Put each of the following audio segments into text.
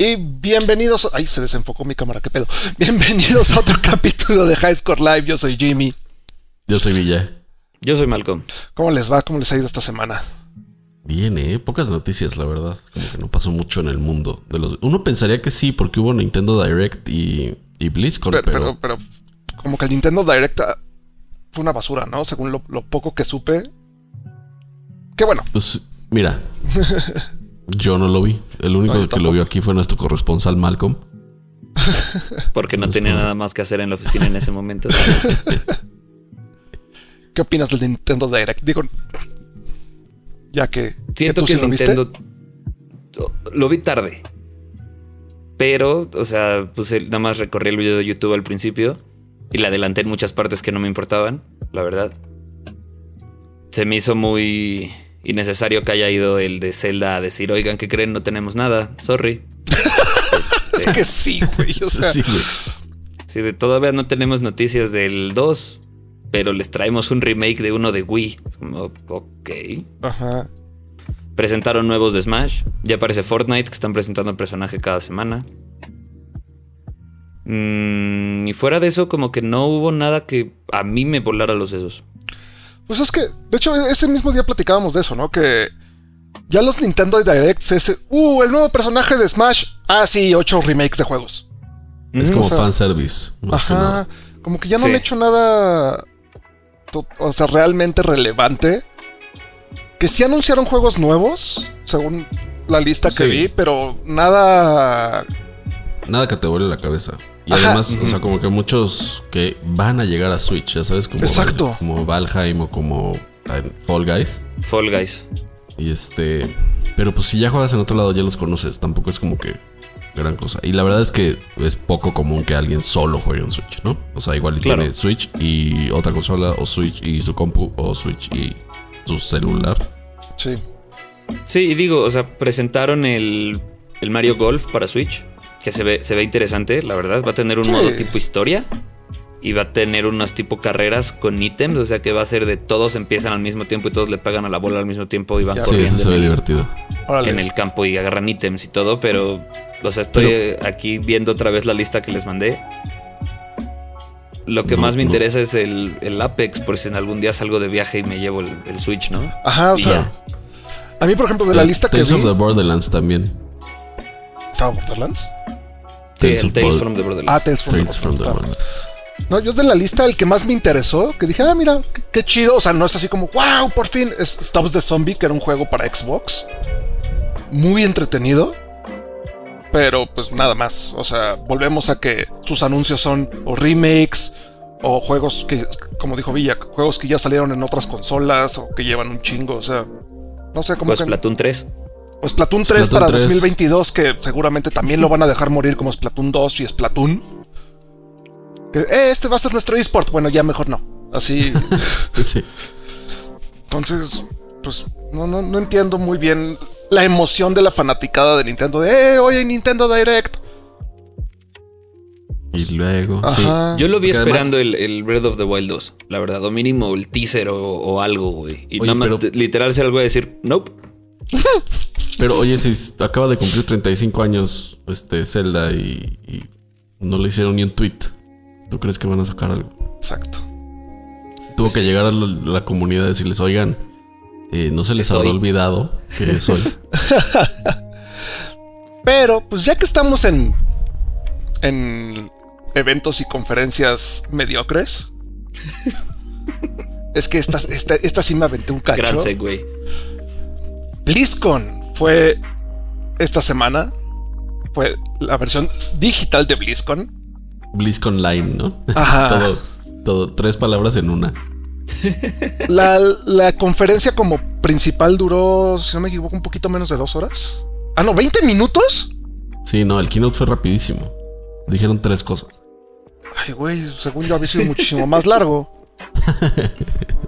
Y bienvenidos. Ay, se desenfocó mi cámara, qué pedo. Bienvenidos a otro capítulo de High Score Live. Yo soy Jimmy. Yo soy Villa. Yo soy Malcolm. ¿Cómo les va? ¿Cómo les ha ido esta semana? Bien, eh. Pocas noticias, la verdad. Como que no pasó mucho en el mundo. De los... Uno pensaría que sí, porque hubo Nintendo Direct y, y BlizzCon, Pero, pero, pero, pero como que el Nintendo Direct ah, fue una basura, ¿no? Según lo, lo poco que supe. Qué bueno. Pues, mira. yo no lo vi. El único No, que lo vio aquí fue nuestro corresponsal Malcolm. Porque no tenía nada más que hacer en la oficina en ese momento. ¿Qué opinas del Nintendo Direct? Digo, ya que, Siento tú que sí lo viste. Nintendo. Lo vi tarde. Pero, o sea, puse, nada más recorrí el video de YouTube al principio y le adelanté en muchas partes que no me importaban, la verdad. Se me hizo muy innecesario que haya ido el de Zelda a decir, oigan, ¿qué creen? No tenemos nada, sorry. Es que sí, güey. O sea, sí, güey. Sí, de todavía no tenemos noticias del 2, pero les traemos un remake de uno de Wii. Es como, ok. ajá. Presentaron nuevos de Smash. Ya aparece Fortnite, que están presentando el personaje cada semana. Mm, y fuera de eso, como que no hubo nada que a mí me volara los sesos. Pues es que, de hecho, ese mismo día platicábamos de eso, ¿no? Que ya los Nintendo Directs es, uh, el nuevo personaje de Smash. Ah, sí, ocho remakes de juegos. Es Ujú. como o sea, fanservice. más que nada. Ajá. Como que ya no Sí. han hecho nada, o sea, realmente relevante. Que sí anunciaron juegos nuevos, según la lista que Sí. vi, pero nada... Nada que te vuele la cabeza. Y Ajá. además, o sea, como que muchos que van a llegar a Switch, ya sabes, como, Exacto. como Valheim o como eh, Fall Guys. Fall Guys. Y este. Pero pues si ya juegas en otro lado, ya los conoces. Tampoco es como que gran cosa. Y la verdad es que es poco común que alguien solo juegue en Switch, ¿no? O sea, igual Claro. tiene Switch y otra consola, o Switch y su compu, o Switch y su celular. Sí. Sí, y digo, o sea, presentaron el, el Mario Golf para Switch, que se ve, se ve interesante, la verdad. Va a tener un Sí. modo tipo historia y va a tener unos tipo carreras con ítems, o sea que va a ser de todos empiezan al mismo tiempo y todos le pegan a la bola al mismo tiempo y van Ya. Sí, corriendo eso se en ve el- divertido. Órale. en el campo y agarran ítems y todo, pero, o sea, estoy aquí viendo otra vez la lista que les mandé. Lo que No, más me no. interesa es el, el Apex, por si en algún día salgo de viaje y me llevo el, el Switch, ¿no? Ajá, o Y sea... ya. A mí, por ejemplo, de la lista que Tales vi... of the Borderlands también. ¿Estaba Borderlands? Sí, Tales el Tales from the Borderlands. Ah, Tales from the Tales from the Borderlands. No, yo de la lista, el que más me interesó, que dije, ah, mira, qué, qué chido. O sea, no es así como, wow, por fin. Es Stops the Zombie, que era un juego para Xbox. Muy entretenido. Pero pues nada más. O sea, volvemos a que sus anuncios son o remakes o juegos que, como dijo Villa, juegos que ya salieron en otras consolas o que llevan un chingo. O sea, no sé cómo Pues que. Splatoon 3. O Splatoon 3 Splatoon para 3. 2022, que seguramente también lo van a dejar morir como Splatoon 2 y Splatoon. Que, eh, este va a ser nuestro eSport. Bueno, ya mejor no. Así. Sí. Entonces, pues no, no, no entiendo muy bien la emoción de la fanaticada de Nintendo. De, eh, oye, Nintendo Direct. Y luego. sí. Yo lo vi Porque esperando además- el, el Breath of the Wild 2, la verdad, o mínimo el teaser o, o algo, güey. Y Oye, nada más pero- te- literal ser algo de decir, nope. Pero oye, si acaba de cumplir 35 años este Zelda y, y no le hicieron ni un tweet, ¿tú crees que van a sacar algo? Exacto. Tuvo Pues que sí. llegar a la, la comunidad y decirles, oigan, eh, no se les Es habrá hoy". olvidado que es hoy. Pero, pues ya que estamos en. en eventos y conferencias mediocres. es que esta, esta, esta sí me aventé un cacho. Gran segue. BlizzCon fue esta semana. Fue la versión digital de BlizzCon. BlizzCon Line, ¿no? Ajá. todo, todo, tres palabras en una. La, la conferencia como principal duró, si no me equivoco, un poquito menos de dos horas. Ah, no, 20 minutos. Sí, no, el keynote fue rapidísimo. Dijeron tres cosas. Ay, güey, según yo había sido muchísimo más largo.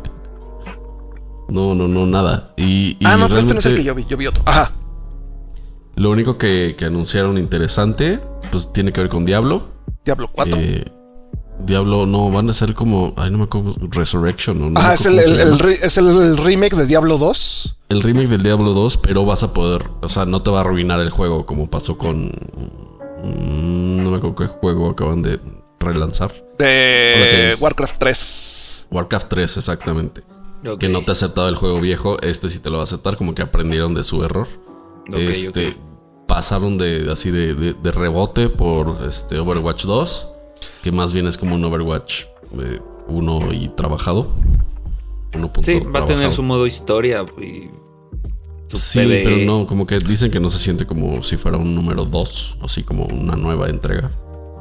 No, no, no, nada. Y, y ah, no, pero este no es el que yo vi, yo vi otro. Ajá. Lo único que, que anunciaron interesante, pues tiene que ver con Diablo. Diablo 4. Eh, Diablo, no, van a ser como. Ay, no me acuerdo. Resurrection. ¿o? No Ajá, es el, es remake de Diablo 2. El remake del Diablo 2, pero vas a poder. O sea, no te va a arruinar el juego como pasó con Mm, no me acuerdo qué juego acaban de relanzar. De. Warcraft 3. Warcraft 3, exactamente. Que no te ha aceptado el juego viejo, este sí te lo va a aceptar, como que aprendieron de su error. Este, pasaron de así de, de- de rebote por este Overwatch 2, que más bien es como un Overwatch 1 y trabajado. 1. Sí, va a tener su modo historia y su Sí, PvE. pero no, como que dicen que no se siente como si fuera un número 2, así como una nueva entrega.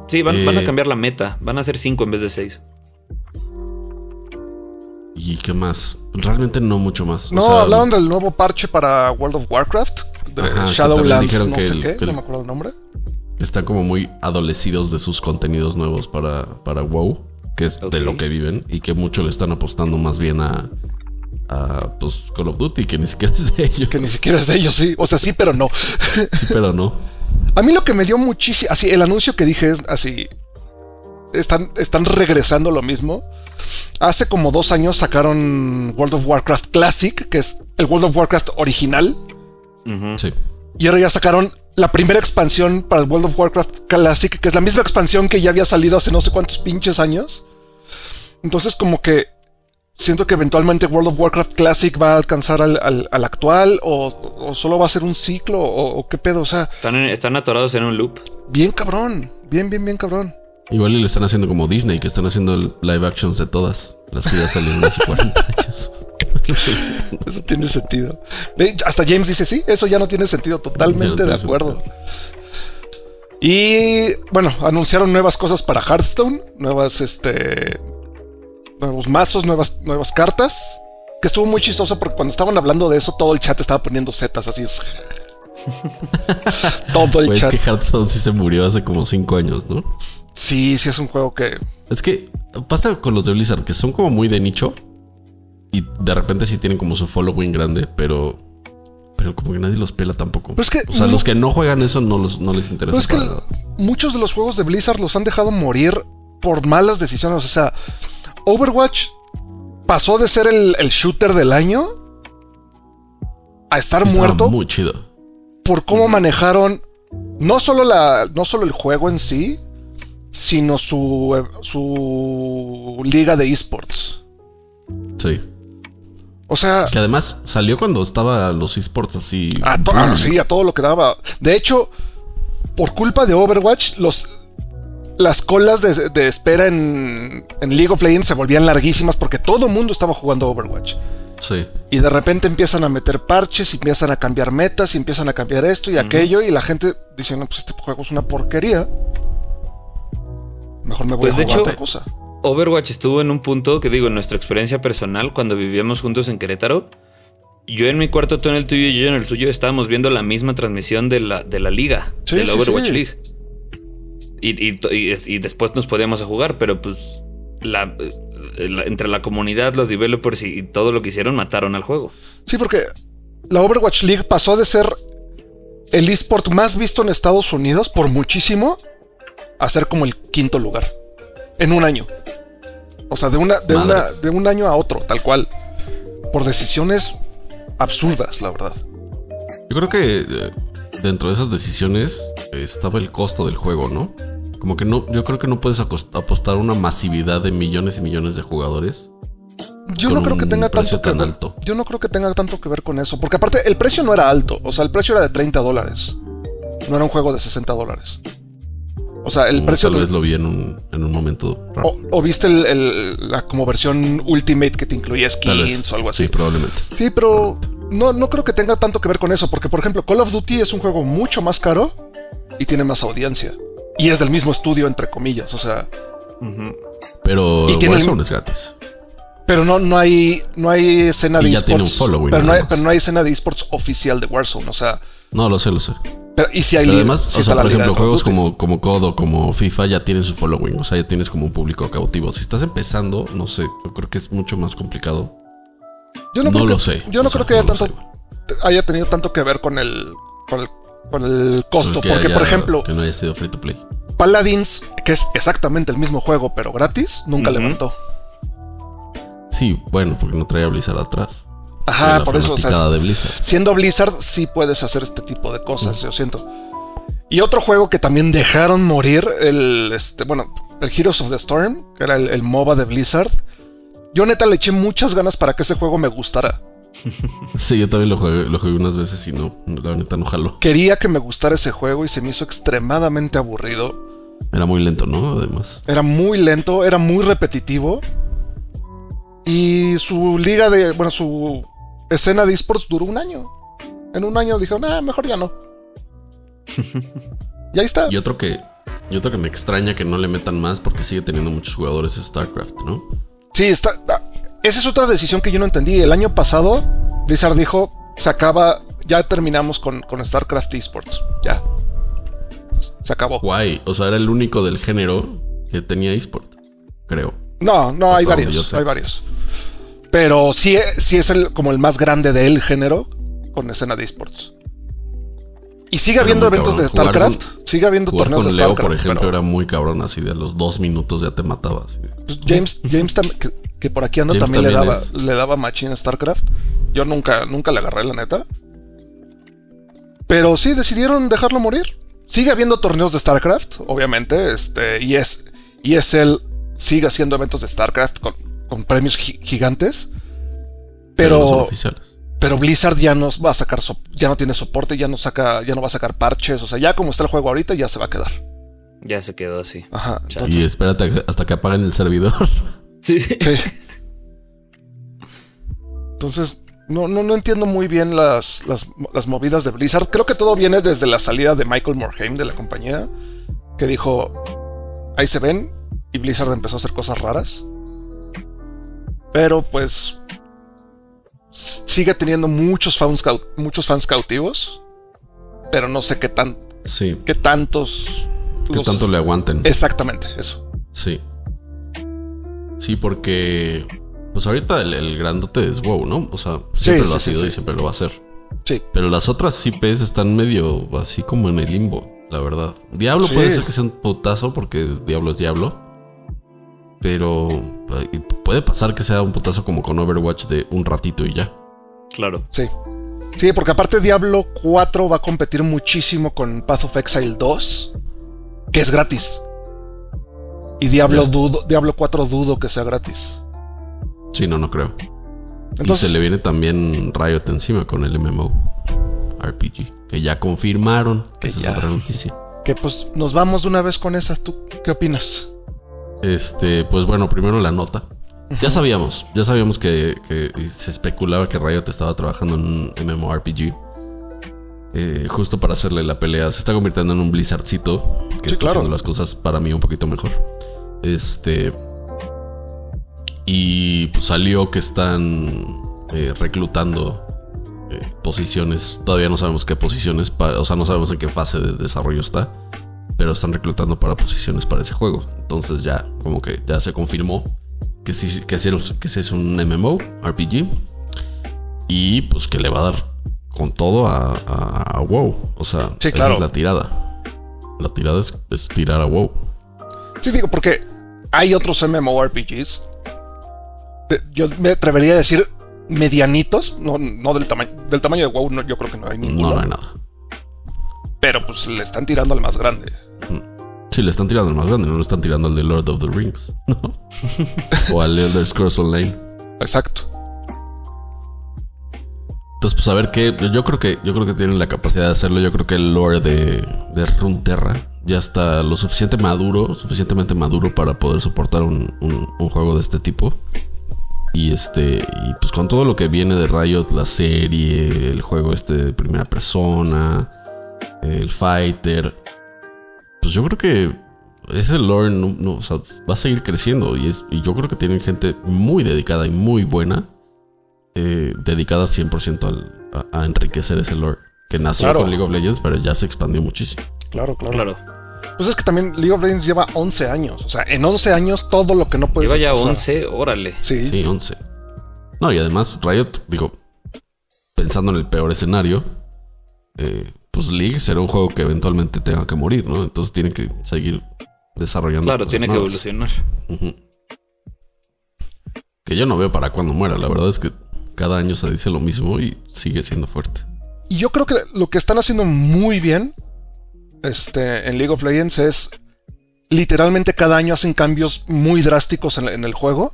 Sí, van, van a Eh, cambiar la meta. Van a ser 5 en vez de 6. ¿Y qué más? Realmente no mucho más. O No, sea, hablaron del nuevo parche para World of Warcraft. De Ajá, que Shadowlands, no que sé el- qué, el- no me acuerdo el nombre. Están como muy adolecidos de sus contenidos nuevos para, para WoW, que es de lo que viven, y que mucho le están apostando más bien a, a pues, Call of Duty, que ni siquiera es de ellos. Que ni siquiera es de ellos, sí. O sea, sí, pero no. Sí, pero no. A mí lo que me dio muchísimo. Así, el anuncio que dije es así. Están, están regresando lo mismo. Hace como dos años sacaron World of Warcraft Classic, que es el World of Warcraft original. Sí. Y ahora ya sacaron la primera expansión para el World of Warcraft Classic, que es la misma expansión que ya había salido hace no sé cuántos pinches años. Entonces, como que siento que eventualmente World of Warcraft Classic va a alcanzar al, al- al actual, o, o solo va a ser un ciclo, o, o qué pedo. O sea, Están, en- están atorados en un loop. bien cabrón. Bien, bien, bien cabrón. Igual y le están haciendo como Disney, que están haciendo live actions de todas las que ya salieron hace 40 años. Eso tiene sentido. Hasta James dice, sí, eso ya no tiene sentido. Totalmente no de acuerdo. Y bueno, anunciaron nuevas cosas para Hearthstone, nuevas, este, nuevos mazos, nuevas, nuevas cartas. Que estuvo muy chistoso porque cuando estaban hablando de eso, todo el chat estaba poniendo zetas así. es- todo el Pues chat. que Hearthstone sí se murió hace como 5 años, ¿no? Sí, sí, es un juego que. Es que pasa con los de Blizzard, que son como muy de nicho. Y de repente sí tienen como su following grande, pero. Pero como que nadie los pela tampoco. Pero es que o sea, los que no juegan eso no, los, no les interesa. Pero es que nada. muchos de los juegos de Blizzard los han dejado morir por malas decisiones. O sea, Overwatch pasó de ser el, el shooter del año a estar Estaba muerto Muy chido. por cómo manejaron no solo, la, no solo el juego en sí, sino su, su liga de esports. Sí. O sea, Que además salió cuando estaba los esports así. a, ah, sí, a todo lo que daba. De hecho, por culpa de Overwatch, los, las colas de, de espera en, en League of Legends se volvían larguísimas porque todo el mundo estaba jugando Overwatch. Sí. Y de repente empiezan a meter parches, y empiezan a cambiar metas, y empiezan a cambiar esto y aquello, y la gente dice, no, pues este juego es una porquería. Mejor me voy Pues, a de jugar hecho, otra cosa. Overwatch estuvo en un punto que digo, en nuestra experiencia personal, cuando vivíamos juntos en Querétaro, yo en mi cuarto, tú en el tuyo y yo en el suyo, estábamos viendo la misma transmisión de la, de la liga, Sí, de la sí, Overwatch sí. League. Y, y, y- y después nos podíamos a jugar, pero pues la, la- entre la comunidad, los developers y, y todo lo que hicieron, mataron al juego. Sí, porque la Overwatch League pasó de ser el esport más visto en Estados Unidos por muchísimo a ser como el quinto lugar en un año. O sea, de una, de una, de un año a otro, tal cual. Por decisiones absurdas, la verdad. Yo creo que eh, dentro de esas decisiones eh, estaba el costo del juego, ¿no? Como que no, yo creo que no puedes apostar una masividad de millones y millones de jugadores. Yo no creo que tenga tanto que ver. alto. Yo no creo que tenga tanto que ver con eso. Porque aparte, el precio no era alto. O sea, el precio era de 30 dólares. No era un juego de 60 dólares. O sea, el precio. Tal vez lo vi en un, en un momento raro. o, o viste el- el- la como versión Ultimate que te incluía skins o algo así. Sí, probablemente. Sí, pero no, no creo que tenga tanto que ver con eso, porque por ejemplo Call of Duty es un juego mucho más caro y tiene más audiencia. Y es del mismo estudio, entre comillas, o sea, Pero Y tiene el- Warzone es gratis. pero no, no hay no hay escena Y de ya tiene un esports. pero, no hay, pero no hay escena de esports oficial de Warzone, o sea, No, lo sé, lo sé. Pero, y si hay además, o sea, por ejemplo, juegos como, como COD o como FIFA ya tienen su following. O sea, ya tienes como un público cautivo. Si estás empezando, no sé, yo creo que es mucho más complicado. yo no, no creo lo que- sé. Yo no O sea, creo que haya no lo tanto haya tenido tanto que ver con el con el, con el costo, Que porque haya- por ejemplo, Que no haya sido free to play. Paladins, que es exactamente el mismo juego pero gratis, nunca levantó. Sí, bueno, porque no traía Blizzard atrás. Ajá, por eso, o sea, Blizzard. siendo Blizzard sí puedes hacer este tipo de cosas, yo siento. Y otro juego que también dejaron morir, el, este, bueno, el Heroes of the Storm, que era el, el MOBA de Blizzard. Yo neta le eché muchas ganas para que ese juego me gustara. Sí, yo también lo jugué, lo jugué unas veces y no, la neta no jaló. Quería que me gustara ese juego y se me hizo extremadamente aburrido. Era muy lento, ¿no? Además. Era muy lento, era muy repetitivo. Y su liga de, bueno, su escena de esports duró un año. En un año dijeron, ah, mejor ya no. y ahí está. Y otro que, y otro que me extraña que no le metan más porque sigue teniendo muchos jugadores es StarCraft, ¿no? Sí, está. ah, Esa es otra decisión que yo no entendí. El año pasado, Blizzard dijo: se acaba, ya terminamos con, con StarCraft Esports. Ya. Se acabó. Guay. O sea, era el único del género que tenía eSport, creo. No, no, hay Hasta varios. Hay varios. Pero sí, sí es el, como el más grande del género con escena de esports. Y sigue habiendo eventos de cabrón. StarCraft. sigue habiendo torneos con de Leo, StarCraft. por ejemplo, pero, era muy cabrón, así de los dos minutos ya te matabas. pues, James, James que, que por aquí anda también, le daba, es- le daba machine a StarCraft. Yo nunca, nunca le agarré la neta. Pero sí decidieron dejarlo morir. Sigue habiendo torneos de StarCraft, obviamente. Este, y es. Y es él. Sigue haciendo eventos de StarCraft con, con premios gi- gigantes. no son Pero, oficiales. pero Blizzard ya no va a sacar so- ya no tiene soporte, ya no saca, ya no va a sacar parches. O sea, ya como está el juego ahorita, ya se va a quedar. Ya se quedó así. Ajá. Y espérate hasta que apaguen el servidor. Sí. Sí. Entonces, no, no, no entiendo muy bien las, las, las movidas de Blizzard. Creo que todo viene desde la salida de Michael Morhaime de la compañía, que dijo, ahí se ven, y Blizzard empezó a hacer cosas raras. Pero pues sigue teniendo muchos fans, muchos fans cautivos, pero no sé qué, tan, Sí. qué tantos... Que los- tanto le aguanten. Exactamente, eso. Sí. Sí, porque. Pues ahorita el, el grandote es WoW, ¿no? O sea, siempre sí, lo ha sido y siempre lo va a ser. Sí. Pero las otras IPs están medio así como en el limbo, la verdad. Diablo puede ser que sea un putazo porque Diablo es Diablo. Pero eh, puede pasar que sea un putazo como con Overwatch de un ratito y ya. Claro. Sí. Sí, porque aparte Diablo 4 va a competir muchísimo con Path of Exile 2, que es gratis. Y Diablo, dudo, Diablo 4 dudo que sea gratis. Sí, no, no creo. Entonces, y se le viene también Riot encima con el MMO RPG. Que ya confirmaron. Que ya. es otra noticia. que pues nos vamos de una vez con esa. ¿Tú qué opinas? Este, pues bueno, primero la nota. Ya sabíamos, ya sabíamos que, que se especulaba que Riot estaba trabajando en un MMORPG. Eh, justo para hacerle la pelea. Se está convirtiendo en un Blizzardcito. Que Sí, está claro. haciendo las cosas para mí un poquito mejor. Este. Y pues salió que están eh, reclutando eh, posiciones. Todavía no sabemos qué posiciones. o sea, no sabemos en qué fase de desarrollo está. Pero están reclutando para posiciones para ese juego. Entonces ya, como que ya se confirmó que sí, que sí, que sí es un MMO, RPG. Y pues que le va a dar con todo a, a- a WoW. O sea, Sí, esa claro. es la tirada. La tirada es, es tirar a WoW. Sí, digo, porque hay otros MMORPGs. de- yo me atrevería a decir medianitos, no, no del tamaño del tamaño de WoW, no, yo creo que no hay ninguno. No, no hay nada. Pero pues le están tirando al más grande. Sí, le están tirando al más grande, no le están tirando al de Lord of the Rings. ¿no? o al Elder Scrolls Online. Exacto. Entonces, pues a ver qué. Yo creo que, yo creo que tienen la capacidad de hacerlo. Yo creo que el lore de, de Runeterra ya está lo suficiente maduro, suficientemente maduro para poder soportar un, un- un juego de este tipo. Y este. Y pues con todo lo que viene de Riot, la serie, el juego este de primera persona, el fighter. Pues yo creo que ese lore no, no, o sea, va a seguir creciendo. Y, es, y yo creo que tienen gente muy dedicada y muy buena eh, dedicada 100% al- a, a enriquecer ese lore. Que nació Claro. con League of Legends, pero ya se expandió muchísimo. Claro, claro. Claro. Pues es que también League of Legends lleva 11 años. O sea, en 11 años todo lo que no puedes Lleva ya sea, 11, órale. Sí, Sí, 11. No, y además Riot, digo, pensando en el peor escenario, eh, pues League será un juego que eventualmente tenga que morir, ¿no? Entonces tiene que seguir desarrollando. Claro, cosas tiene que evolucionar. Que yo no veo para cuándo muera. La verdad es que cada año se dice lo mismo y sigue siendo fuerte. Y yo creo que lo que están haciendo muy bien este, en League of Legends es literalmente cada año hacen cambios muy drásticos en, en el juego.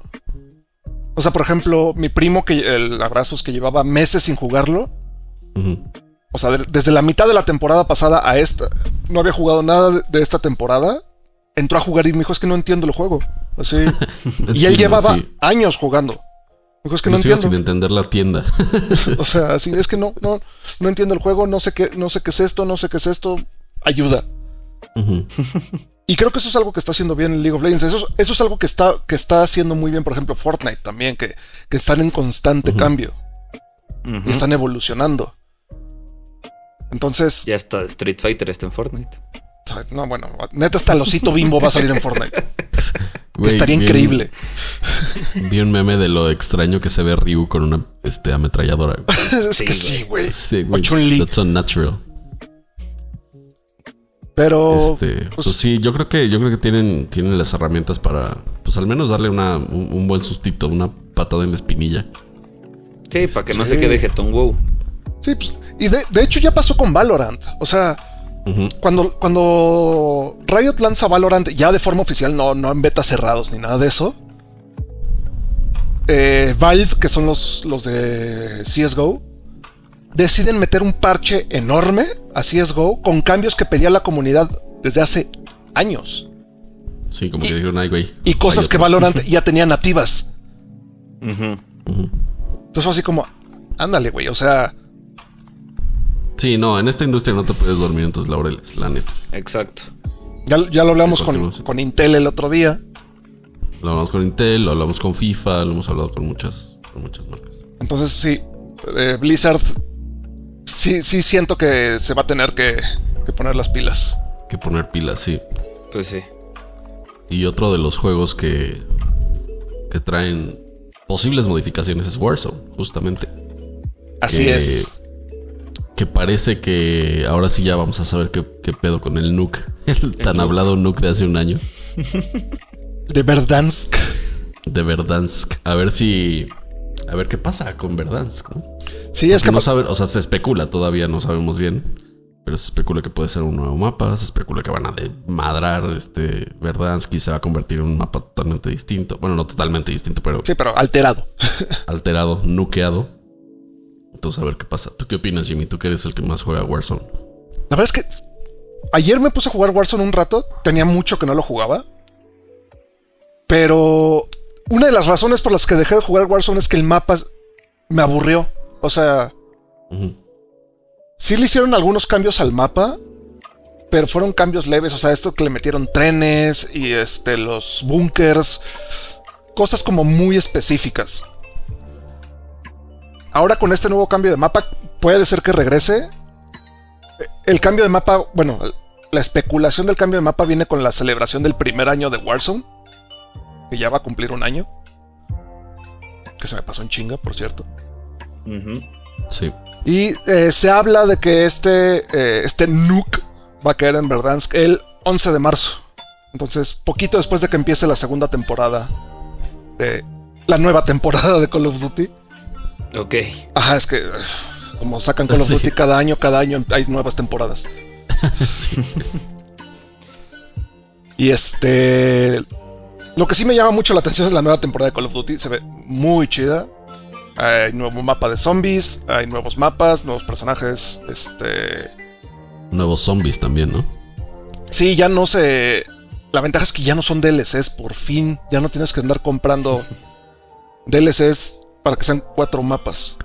O sea, por ejemplo, mi primo, que el Abrazos, que llevaba meses sin jugarlo. Ujú. O sea, de- desde la mitad de la temporada pasada a esta, no había jugado nada de, de esta temporada. Entró a jugar y me dijo, es que no entiendo el juego. Así. y él llevaba sí. años jugando. Me dijo, es que no entiendo. sin entender la tienda. O sea, así es que no, no, no entiendo el juego, no sé qué, no sé qué es esto, no sé qué es esto. Ayuda. Y creo que eso es algo que está haciendo bien en League of Legends. Eso, es- eso es algo que está, que está haciendo muy bien, por ejemplo, Fortnite también, que, que están en constante cambio y están evolucionando. Entonces, Ya está Street Fighter está en Fortnite. no, bueno, neta hasta el osito bimbo va a salir en Fortnite. Estaría vi un- increíble. Vi un meme de lo extraño que se ve Ryu con una este, ametralladora. es que sí, güey. Sí. That's unnatural. Pero, Este, pues, pues, sí, yo creo que yo creo que tienen, tienen las herramientas para, pues al menos darle una, un, un buen sustito, una patada en la espinilla. Sí, para que no Sí. se quede jetón wow. Sí, pues, y de, de hecho ya pasó con Valorant. O sea, cuando, cuando Riot lanza Valorant ya de forma oficial, no, no en betas cerrados ni nada de eso. eh, Valve, que son los, los de CSGO, deciden meter un parche enorme a CSGO con cambios que pedía la comunidad desde hace años. Sí, como Y- que dijeron, ay, güey. Y cosas que otros". Valorant ya tenía nativas. Entonces fue así como, ándale, güey, o sea, Sí, no, en esta industria no te puedes dormir en tus laureles, la neta. Exacto. ya, ya lo hablamos con, con Intel el otro día. Lo hablamos con Intel, lo hablamos con FIFA, lo hemos hablado con muchas, con muchas marcas. Entonces sí, eh, Blizzard sí, sí siento que se va a tener que, que poner las pilas. Que poner pilas, sí. Pues sí. Y otro de los juegos que, que traen posibles modificaciones es Warzone, justamente. Así Que- es. Que parece que ahora sí ya vamos a saber qué, qué pedo con el Nuke. El tan hablado Nuke de hace un año. De Verdansk. De Verdansk. A ver si. A ver qué pasa con Verdansk, ¿no? Sí, es Que que no sabe, o sea, se especula, todavía no sabemos bien. Pero se especula que puede ser un nuevo mapa, se especula que van a desmadrar este Verdansk y se va a convertir en un mapa totalmente distinto. Bueno, no totalmente distinto, pero sí, pero alterado. alterado, nukeado. Entonces, a ver qué pasa. ¿Tú qué opinas, Jimmy? Tú que eres el que más juega Warzone. La verdad es que ayer me puse a jugar Warzone un rato. Tenía mucho que no lo jugaba. Pero una de las razones por las que dejé de jugar Warzone es que el mapa me aburrió. O sea, Ujú. sí le hicieron algunos cambios al mapa, pero fueron cambios leves. O sea, esto que le metieron trenes y este, los bunkers, cosas como muy específicas. Ahora con este nuevo cambio de mapa, puede ser que regrese. El cambio de mapa, bueno, la especulación del cambio de mapa viene con la celebración del primer año de Warzone, que ya va a cumplir un año. Que se me pasó en chinga, por cierto. Sí. Y eh, se habla de que este, eh, este nuke va a caer en Verdansk el 11 de marzo. Entonces, poquito después de que empiece la segunda temporada de la nueva temporada de Call of Duty. Ok. Ajá, es que como sacan Call of Sí. Duty cada año, cada año hay nuevas temporadas. Y este. Lo que sí me llama mucho la atención es la nueva temporada de Call of Duty. Se ve muy chida. Hay nuevo mapa de zombies, hay nuevos mapas, nuevos personajes. Este. Nuevos zombies también, ¿no? Sí, ya no se. La ventaja es que ya no son DLCs, por fin. Ya no tienes que andar comprando DLCs para que sean cuatro mapas.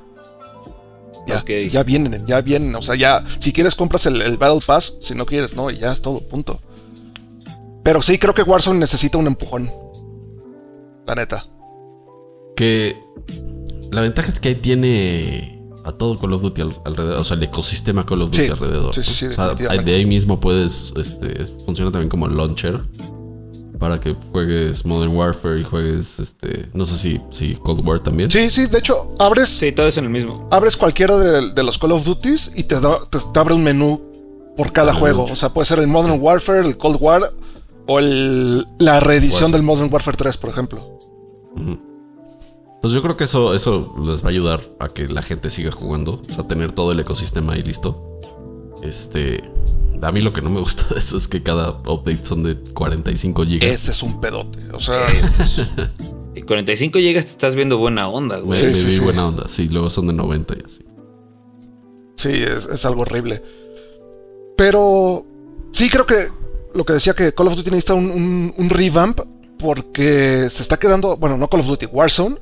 Ya, ya vienen, ya vienen. O sea, ya, si quieres compras el, el Battle Pass, si no quieres, no, y ya es todo, punto. Pero sí, creo que Warzone necesita un empujón. La neta. Que la ventaja es que ahí tiene a todo Call of Duty al- alrededor, o sea, el ecosistema Call of Duty Sí, alrededor. sí, sí, sí, O sea, definitivamente. de ahí mismo puedes, este, es- funciona también como launcher para que juegues Modern Warfare y juegues, este, no sé si, si Cold War también. Sí, sí, de hecho, abres, Sí, todo eso en el mismo. abres cualquiera de, de los Call of Duties y te, da- te, te abre un menú por cada Ah. juego. O sea, puede ser el Modern Warfare, el Cold War o el- la reedición del Modern Warfare 3, por ejemplo. Pues yo creo que eso, eso les va a ayudar a que la gente siga jugando. O sea, tener todo el ecosistema ahí listo. Este. A mí lo que no me gusta de eso es que cada update son de 45 GB. Ese es un pedote. O sea, Y 45 llegas, te estás viendo buena onda, güey. Me, Sí, sí, vi sí. buena onda. Sí, luego son de 90 y así. sí, es, es algo horrible. Pero sí creo que lo que decía que Call of Duty necesita un, un- un revamp porque se está quedando, bueno, no Call of Duty, Warzone.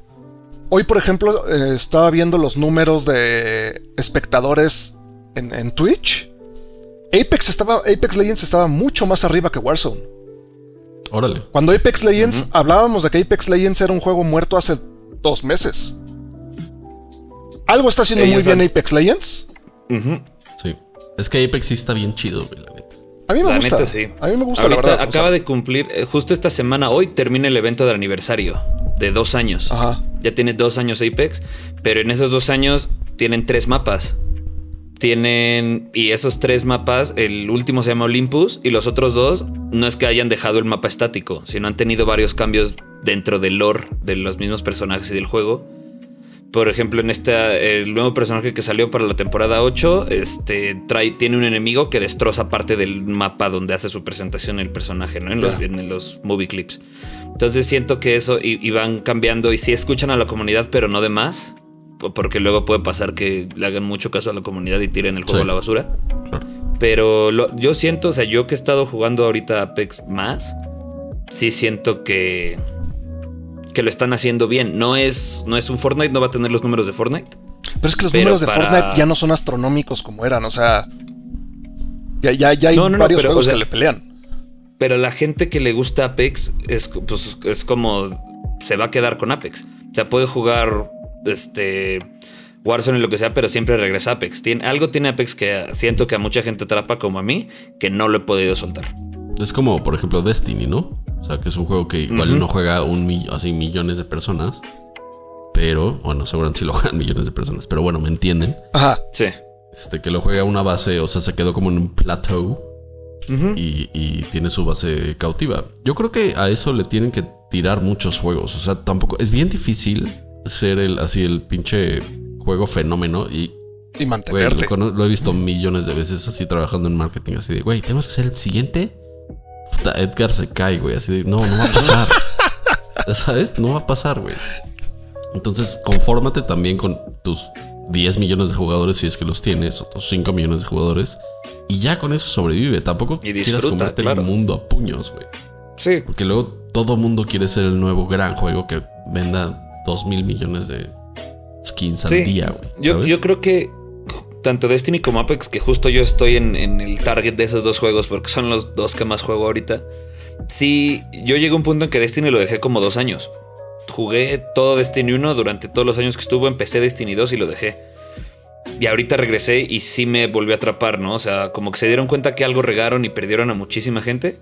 Hoy, por ejemplo, eh, estaba viendo los números de espectadores en, en Twitch. Apex, estaba, Apex Legends estaba mucho más arriba que Warzone. Órale. Cuando Apex Legends, hablábamos de que Apex Legends era un juego muerto hace dos meses. Algo está haciendo muy bien han- Apex Legends. Sí. Es que Apex sí está bien chido, güey, la neta. A mí me La gusta. neta, sí. A mí me gusta, Ahorita la verdad. o acaba sea, de cumplir, eh, justo esta semana, hoy termina el evento del aniversario de dos años. Ajá. Ya tiene dos años Apex, pero en esos dos años tienen tres mapas. Tienen, y esos tres mapas, el último se llama Olympus y los otros dos no es que hayan dejado el mapa estático, sino han tenido varios cambios dentro del lore de los mismos personajes y del juego. Por ejemplo, en este, el nuevo personaje que salió para la temporada 8, este, trae, tiene un enemigo que destroza parte del mapa donde hace su presentación el personaje, ¿no? En los, en los movie clips. Entonces siento que eso, y, y van cambiando, y sí escuchan a la comunidad, pero no de más, porque luego puede pasar que le hagan mucho caso a la comunidad y tiren el juego Sí. a la basura. Claro. Pero lo- yo siento, o sea, yo que he estado jugando ahorita Apex más, sí siento que que lo están haciendo bien. No es no es un Fortnite, no va a tener los números de Fortnite. Pero es que los Pero números de para- Fortnite ya no son astronómicos como eran. O sea, ya, ya, ya hay No, no, no, varios pero, juegos o sea, que le pelean. Pero la gente que le gusta Apex es, pues, es como se va a quedar con Apex. O sea, puede jugar este Warzone y lo que sea, pero siempre regresa a Apex. Tiene, algo tiene Apex que siento que a mucha gente atrapa como a mí, que no lo he podido soltar. Es como, por ejemplo, Destiny, ¿no? O sea, que es un juego que igual Ujú. no juega un mi- así millones de personas. Pero, bueno, seguramente sí lo juegan millones de personas. Pero bueno, me entienden. Ajá. Sí. Este, que lo juega una base, o sea, se quedó como en un plateau y, y tiene su base cautiva. Yo creo que a eso le tienen que tirar muchos juegos. O sea, tampoco. Es bien difícil ser el así el pinche juego fenómeno. Y Y güey, lo, he visto millones de veces así trabajando en marketing. Así de, güey, tenemos que ser el siguiente. Puta, Edgar se cae, güey. Así de, no, no va a pasar. ¿Sabes? No va a pasar, güey. Entonces, confórmate también con tus 10 millones de jugadores, si es que los tienes, o tus 5 millones de jugadores. Y ya con eso sobrevive. Tampoco Y quieras comerte claro. el mundo a puños, güey. Sí. Porque luego todo mundo quiere ser el nuevo gran juego que venda 2 mil millones de skins al día, güey. Yo, yo creo que tanto Destiny como Apex, que justo yo estoy en, en el target de esos dos juegos porque son los dos que más juego ahorita. Sí, yo llegué a un punto en que Destiny lo dejé como dos años. Jugué todo Destiny 1 durante todos los años que estuvo, empecé Destiny 2 y lo dejé. Y ahorita regresé y sí me volvió a atrapar, ¿no? O sea, como que se dieron cuenta que algo regaron y perdieron a muchísima gente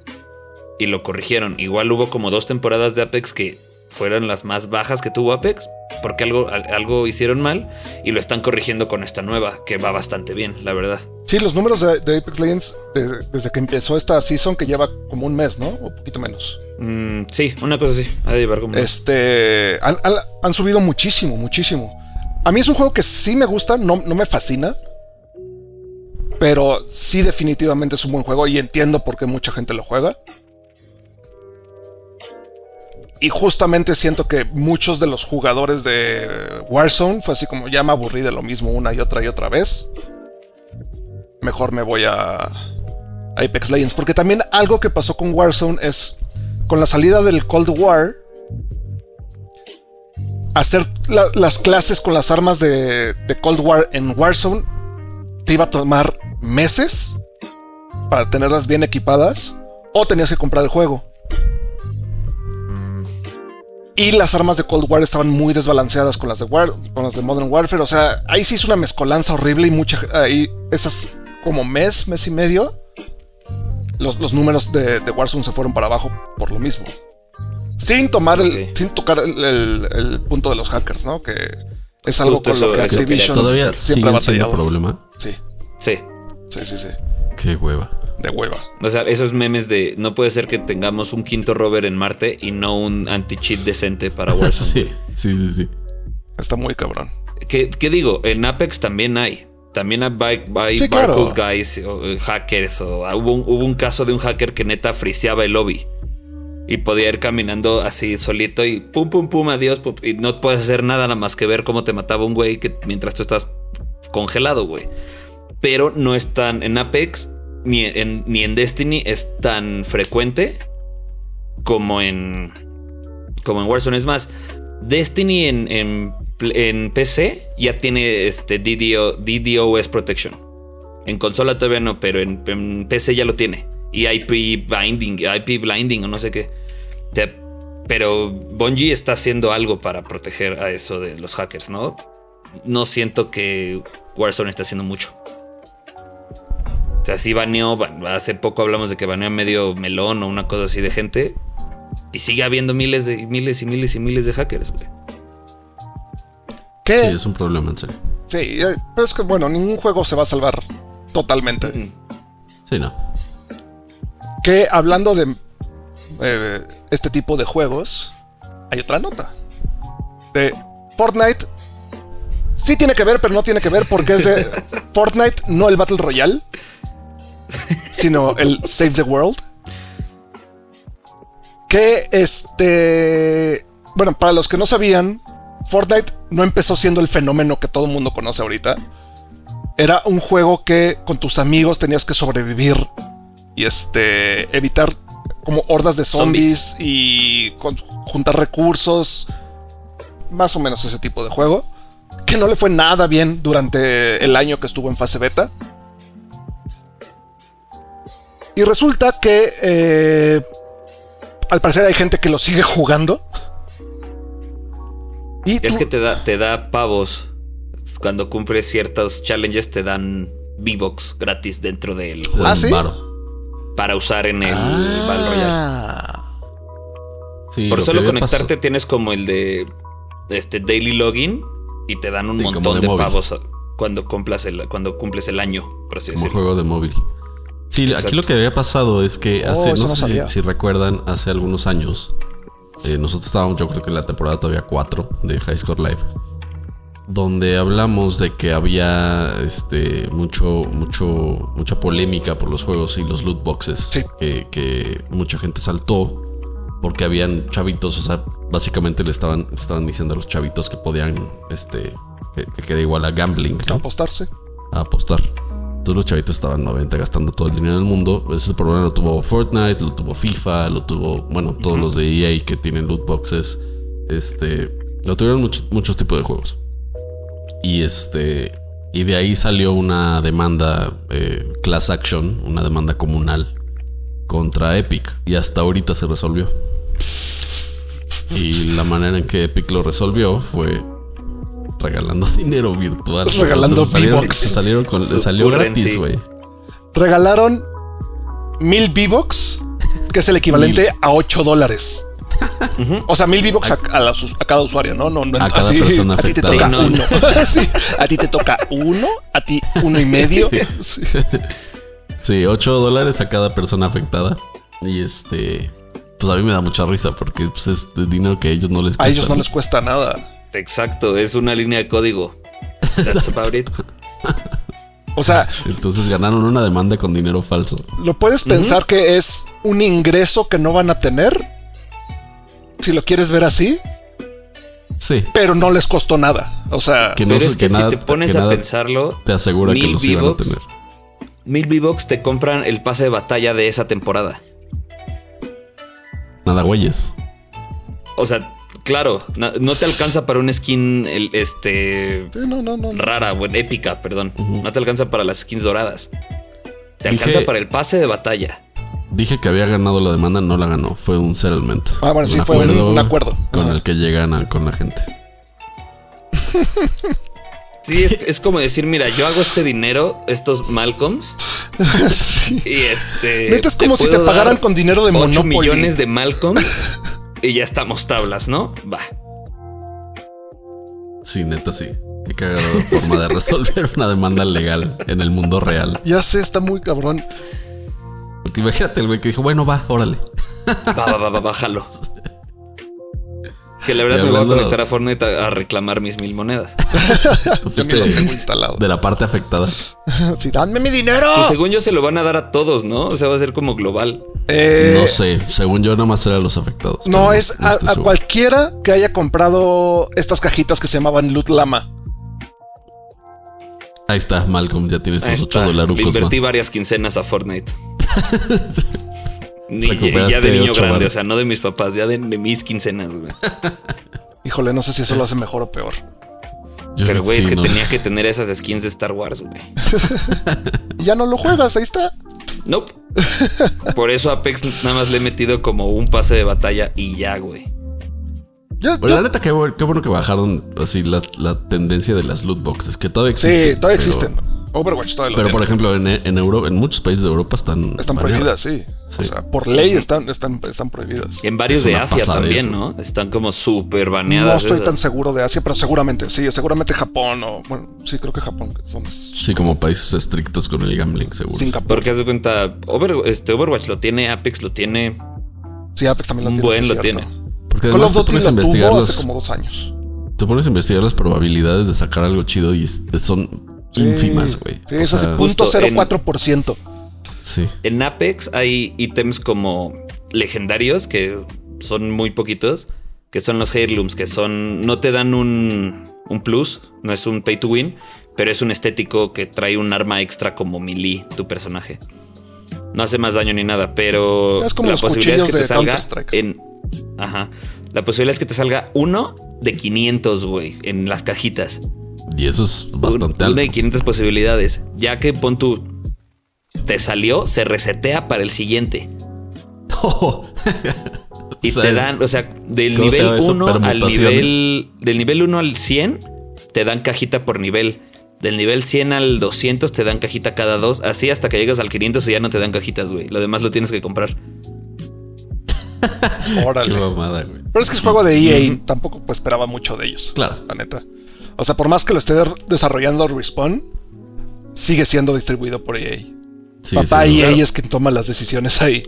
y lo corrigieron. Igual hubo como dos temporadas de Apex que fueron las más bajas que tuvo Apex, porque algo, al- algo hicieron mal y lo están corrigiendo con esta nueva, que va bastante bien, la verdad. Sí, los números de, de Apex Legends de- desde que empezó esta season, que lleva como un mes, ¿no? O poquito menos. Mm, sí, una cosa así, ha de llevar como... Este. Han, han- han subido muchísimo, muchísimo. A mí es un juego que sí me gusta, no, no me fascina. Pero sí, definitivamente es un buen juego y entiendo por qué mucha gente lo juega. Y justamente siento que muchos de los jugadores de Warzone fue así como ya me aburrí de lo mismo una y otra y otra vez. Mejor me voy a, Apex Legends. Porque también algo que pasó con Warzone es con la salida del Cold War. Hacer la- las clases con las armas de, de Cold War en Warzone te iba a tomar meses para tenerlas bien equipadas o tenías que comprar el juego. Y las armas de Cold War estaban muy desbalanceadas con las de, War, con las de Modern Warfare. O sea, ahí sí es una mezcolanza horrible y mucha. Ahí, esas como mes, mes y medio, los, los números de, de Warzone se fueron para abajo por lo mismo. Sin tomar el, sin tocar el, el- el punto de los hackers, ¿no? Que es algo Justo con lo que Activision Todavía siempre ha batallado. problema. Sí, Sí. sí, sí, sí. Qué hueva. De hueva. O sea, esos memes de no puede ser que tengamos un quinto rover en Marte y no un anti-cheat decente para Warzone. Sí, sí, sí, sí. Está muy cabrón. ¿Qué, qué digo? En Apex también hay. También hay, hay Sí, claro. guys o eh, hackers. O, ah, hubo, un, hubo un caso de un hacker que neta friseaba el lobby. Y podía ir caminando así solito y pum, pum, pum, adiós. pum, y no puedes hacer nada nada más que ver cómo te mataba un güey que mientras tú estás congelado, güey. Pero no es tan en Apex ni en, Destiny es tan frecuente como en como en Warzone. Es más, Destiny en, en, PC ya tiene este DDO, DDoS Protection. En consola todavía no, pero en, PC ya lo tiene. Y IP binding, IP blinding o no sé qué. Pero Bungie está haciendo algo para proteger a eso de los hackers, ¿no? No siento que Warzone esté haciendo mucho. O sea, sí baneó, ban- hace poco hablamos de que baneó a medio melón o una cosa así de gente. Y sigue habiendo miles de miles y miles y miles de hackers, güey. ¿Qué? Sí, es un problema en serio. Sí, eh, pero es que bueno, ningún juego se va a salvar totalmente. Sí, no. Que hablando de eh, este tipo de juegos, hay otra nota. De Fortnite. Sí tiene que ver, pero no tiene que ver porque es de Fortnite, no el Battle Royale, sino el Save the World. Que este. Bueno, para los que no sabían, Fortnite no empezó siendo el fenómeno que todo el mundo conoce ahorita. Era un juego que con tus amigos tenías que sobrevivir y este evitar como hordas de zombies, Zombies. y con- juntar recursos. Más o menos ese tipo de juego. Que no le fue nada bien durante el año que estuvo en fase beta. Y resulta que eh, al parecer hay gente que lo sigue jugando. Y Es tú- que te da, te da pavos. Cuando cumples ciertos challenges, te dan V-Box gratis dentro del Te juego ¿Ah, sí? para usar en el Battle Royale. Ah. Sí, Por lo solo conectarte tienes como el de este daily login y te dan un Sí, montón de pavos cuando cumplas el, cuando cumples el año, por así como decirlo. juego de móvil. Sí, Exacto. aquí lo que había pasado es que Oh, hace, no, no sé si, si recuerdan, hace algunos años, eh, nosotros estábamos, yo creo que en la temporada todavía 4 de High Score Live, donde hablamos de que había este mucho, mucho, mucha polémica por los juegos y los loot boxes, Sí. que, que mucha gente saltó porque habían chavitos, o sea, básicamente le estaban, estaban diciendo a los chavitos que podían, este, que, que era igual a gambling, ¿no? apostarse. a apostar. Todos los chavitos estaban 90 gastando todo el dinero del mundo. Ese problema lo tuvo Fortnite, lo tuvo FIFA, lo tuvo, bueno, todos los de EA que tienen loot boxes. Este, lo tuvieron muchos, muchos tipos de juegos. Y este, y de ahí salió una demanda eh, class action, una demanda comunal contra Epic. Y hasta ahorita se resolvió. Y la manera en que Epic lo resolvió fue regalando dinero virtual. Regalando salieron, V-Bucks. salieron con, salió gratis, güey. regalaron mil V-Bucks, que es el equivalente a 8 dólares. O sea, mil V-Bucks a, cada usuario, ¿no? no, no A cada persona a ti te afectada. toca no. uno. Sí, a ti te toca uno, a ti uno y medio. Sí. Sí, 8 dólares a cada persona afectada. Y este. Pues a mí me da mucha risa porque pues, es dinero que a ellos no les cuesta. A ellos no les cuesta nada. Exacto, es una línea de código. That's about it. O sea, Entonces ganaron una demanda con dinero falso. lo puedes pensar que es un ingreso que no van a tener. Si lo quieres ver así, Sí. pero no les costó nada. O sea, Que no Pero es que, que nada- si te pones que a pensarlo, Te asegura que los iban a tener. mil V-Bucks te compran el pase de batalla de esa temporada. Nada, güeyes. O sea, claro, no te alcanza para un skin el, este sí, no, no, no. no. rara, bueno, épica, perdón. No te alcanza para las skins doradas. Te Dije- alcanza para el pase de batalla. Dije que había ganado la demanda, no la ganó. Fue un settlement. Ah, bueno, sí, fue un- un acuerdo. Con Ajá. el que llegan a- con la gente. Sí, es, es como decir, mira, yo hago este dinero, estos Malcolms, Sí. y este. Neta, es como si te pagaran con dinero de 8 Monopoly. millones de Malcolms y ya estamos tablas, ¿no? Va. Sí, neta, sí. Qué cagado forma de resolver una demanda legal en el mundo real. Ya sé, está muy cabrón. Porque imagínate el güey que dijo, bueno, va, órale. Va, va, va, va, bájalo. Que la verdad me voy a conectar a Fortnite a, a reclamar mis mil monedas. Yo ni lo tengo instalado. De la parte afectada. Sí, dame mi dinero. Pues según yo se lo van a dar a todos, ¿no? O sea, va a ser como global. Eh, no sé. Según yo, nada más era los afectados. No, es no a, a cualquiera que haya comprado estas cajitas que se llamaban Loot Lama. Ahí está, Malcolm. Ya tienes tus ocho está. Le dolarucos invertí más. varias quincenas a Fortnite. Ni- ya de niño grande, o sea, no de mis papás, ya de, de mis quincenas, güey. Híjole, no sé si eso lo hace mejor o peor. Yo Pero, güey, es sí, que no. tenía que tener esas skins de Star Wars, güey. Y ya no lo juegas, ahí está. Nope. Por eso a Apex nada más le he metido como un pase de batalla y ya, güey. Ya- la neta, qué, bu- qué bueno que bajaron así la, la tendencia de las loot boxes, que todavía sí, existen. todavía pero- existen. Overwatch todavía lo Pero por ejemplo, en, en Euro, en muchos países de Europa están. Están prohibidas, sí. Sí. O sea, por ley están, están, están prohibidas. En varios Es de Asia también. ¿no? Están como súper No baneadas. estoy esas. tan seguro de Asia, pero seguramente, sí, seguramente Japón o, bueno, sí, creo que Japón, que son Sí, como países estrictos con el gambling, seguro. Singapur. Porque haz de cuenta, Over- este Overwatch lo tiene, Apex lo tiene, Sí, Apex también lo un tiene. buen sí, lo tiene. Porque Call además of te Duty pones a lo investigar tuvo los, hace como dos años. te pones a investigar las probabilidades de sacar algo chido y son Sí, ínfimas, güey. Sí, O es así, sea, punto Justo en- 0.4%. sí. En Apex hay ítems como legendarios que son muy poquitos, que son los heirlooms, que son no te dan un, un plus, no es un pay to win, pero es un estético que trae un arma extra como melee tu personaje. No hace más daño ni nada, pero Es como la posibilidad es que te salga en ajá, la posibilidad es que te salga uno de 500, güey, en las cajitas. Y eso es bastante Un- alto. Una de 500 posibilidades. Ya que pon tu. Te salió, se resetea para el siguiente. Y O sea, te dan, o sea, del ¿cómo se llama nivel eso? 1 al nivel. Del nivel 1 al 100, te dan cajita por nivel. Del nivel 100 al 200 te dan cajita cada dos. Así hasta que llegas al 500 y ya no te dan cajitas, güey. Lo demás lo tienes que comprar. Qué Órale. mamada, güey. Pero es que es juego de EA, tampoco pues, esperaba mucho de ellos. Claro. La neta. O sea, por más que lo esté desarrollando Respawn, sigue siendo distribuido por EA. Sí, Papá sí, EA claro. es quien toma las decisiones ahí.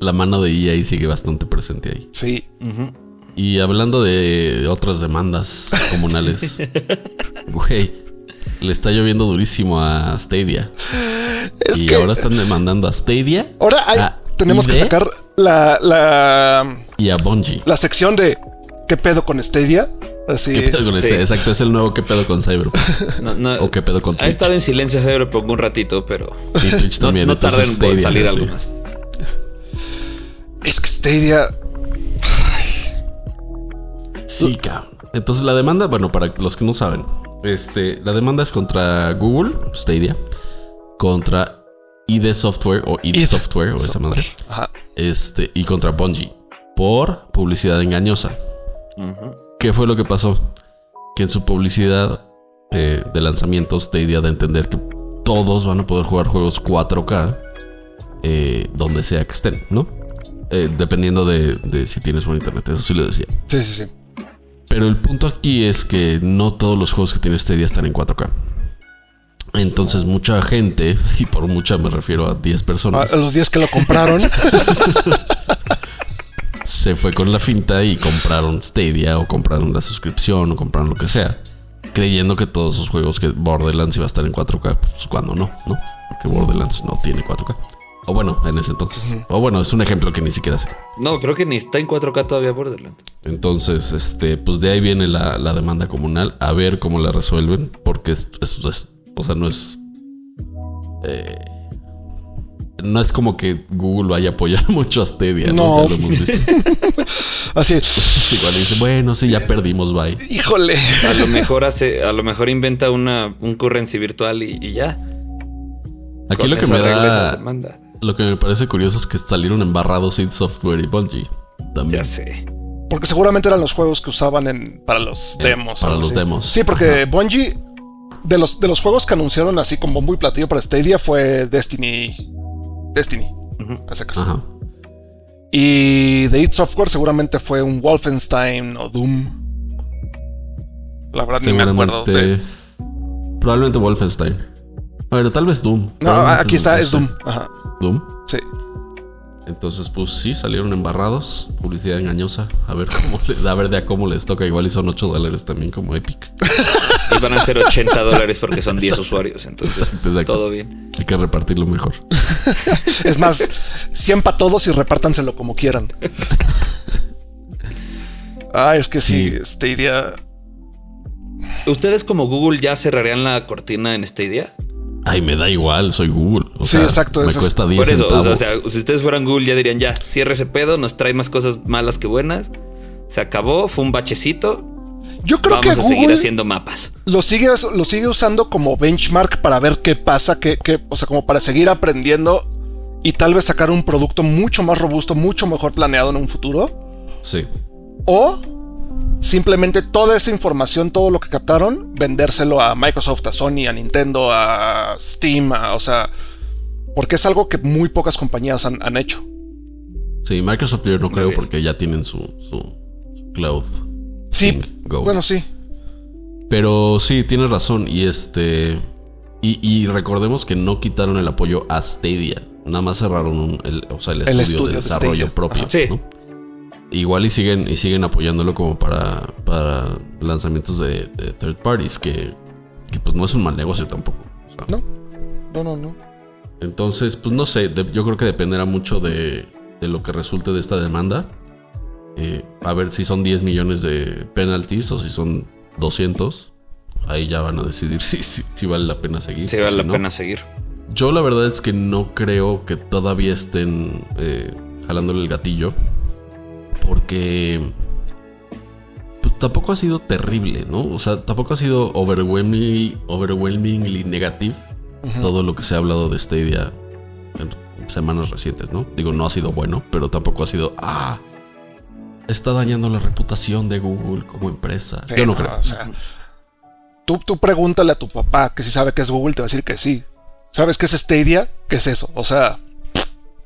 La mano de EA sigue bastante presente ahí. Sí. Y hablando de otras demandas comunales, güey, le está lloviendo durísimo a Stadia. Es y que ahora están demandando a Stadia ahora hay- a tenemos que sacar la, la, y a Bungie. la sección de ¿qué pedo con Stadia? Así. ¿Qué pedo con Sí. este? Exacto, es el nuevo ¿Qué pedo con Cyberpunk? No, no- ¿O qué pedo con Ha estado en silencio Cyberpunk un ratito, pero. Y Twitch No, también. no tarda en Stadia, salir sí. algo más. Es que Stadia. Sí, cabrón. Entonces la demanda, bueno, para los que no saben, este, la demanda es contra Google, Stadia, contra ID Software o ID, id Software o esa madre, Ajá. este, y contra Bungie por publicidad engañosa. Ujú. ¿Qué fue lo que pasó? Que en su publicidad eh, de lanzamiento Stadia da a entender que todos van a poder jugar juegos 4K eh, donde sea que estén, ¿no? Eh, dependiendo de, de si tienes buen internet, eso sí lo decía. Sí, sí, sí. Pero el punto aquí es que no todos los juegos que tiene este día están en 4K. Entonces mucha gente, y por mucha me refiero a 10 A, personas, a los días que lo compraron. se fue con la finta y compraron Stadia o compraron la suscripción o compraron lo que sea, creyendo que todos esos juegos que Borderlands iba a estar en 4K, pues cuando no, ¿no? Porque Borderlands no tiene 4K. O bueno, en ese entonces. O bueno, es un ejemplo que ni siquiera sé. No, creo que ni está en 4K todavía Borderlands. Entonces, este, pues de ahí viene la, la demanda comunal, a ver cómo la resuelven, porque es, es- es- o sea, no es, eh, no es como que Google vaya a apoyar mucho a Stadia, ¿no? No. Ya lo hemos visto. Así. Igual dice, bueno, sí, ya perdimos, bye. Híjole. A lo mejor hace, a lo mejor inventa una, un currency virtual y, y ya. Aquí Con lo que me da, demanda. lo que me parece curioso es que salieron embarrados id Software y Bungie también. Ya sé. Porque seguramente eran los juegos que usaban en, para los Eh, demos. para los así. demos. Sí, porque Bungie, de los, de los juegos que anunciaron así como muy platillo para Stadia, fue Destiny. Destiny, Ujú. a secas. Ajá. Y de id Software seguramente fue un Wolfenstein o Doom. La verdad ni me acuerdo. de- probablemente Wolfenstein. Bueno, tal vez Doom. No, aquí está, es. Doom. Ajá. Doom. Sí. Entonces, pues sí, salieron embarrados. Publicidad engañosa. A ver cómo le, a ver de a cómo les toca. Igual y son 8 dólares también como Epic. Van a ser 80 dólares porque son 10 usuarios. Entonces, Exacto, exacto. todo bien. Hay que repartirlo mejor. Es más, 100 para todos y repártanselo como quieran. Ah, es que sí, Sí. Stadia. ¿Ustedes como Google ya cerrarían la cortina en Stadia? Ay, me da igual, soy Google. O Sí, sea, exacto, Me cuesta 10 Por eso, o sea, centavos. o sea, si ustedes fueran Google ya dirían ya, cierre ese pedo, nos trae más cosas malas que buenas. Se acabó, fue un bachecito. Yo creo Vamos que a seguir Google haciendo mapas. lo sigue, lo sigue usando como benchmark para ver qué pasa, qué, qué- o sea, como para seguir aprendiendo y tal vez sacar un producto mucho más robusto, mucho mejor planeado en un futuro. Sí. O simplemente toda esa información, todo lo que captaron, vendérselo a Microsoft, a Sony, a Nintendo, a Steam, a- o sea, porque es algo que muy pocas compañías han, han hecho. Sí, Microsoft yo no creo porque ya tienen su, su, su cloud. Sí, Thing, Go. bueno, sí. Pero sí, tienes razón. Y este. Y, y recordemos que no quitaron el apoyo a Stadia. Nada más cerraron un- el, o sea, el, El estudio, de de desarrollo Stadia. propio. Ajá. Sí. ¿no? Igual y siguen, y siguen apoyándolo como para, para lanzamientos de, de third parties, que, que pues no es un mal negocio tampoco. O sea, No, no, no, no. Entonces, pues no sé, de- yo creo que dependerá mucho de, de lo que resulte de esta demanda. Eh, a ver si son 10 millones de penalties o si son 200. Ahí ya van a decidir si, si, si vale la pena seguir. O vale si la no. pena seguir. Yo la verdad es que no creo que todavía estén eh, jalándole el gatillo. Porque... Pues tampoco ha sido terrible, ¿no? O sea, tampoco ha sido overwhelming, overwhelmingly negative todo lo que se ha hablado de Stadia en semanas recientes, ¿no? Digo, no ha sido bueno, pero tampoco ha sido, ah, está dañando la reputación de Google como empresa. Sí, Yo no, no, creo. o sea, tú, tú pregúntale a tu papá que si sabe que es Google, te va a decir que sí. ¿Sabes qué es Stadia? ¿Qué es eso? O sea,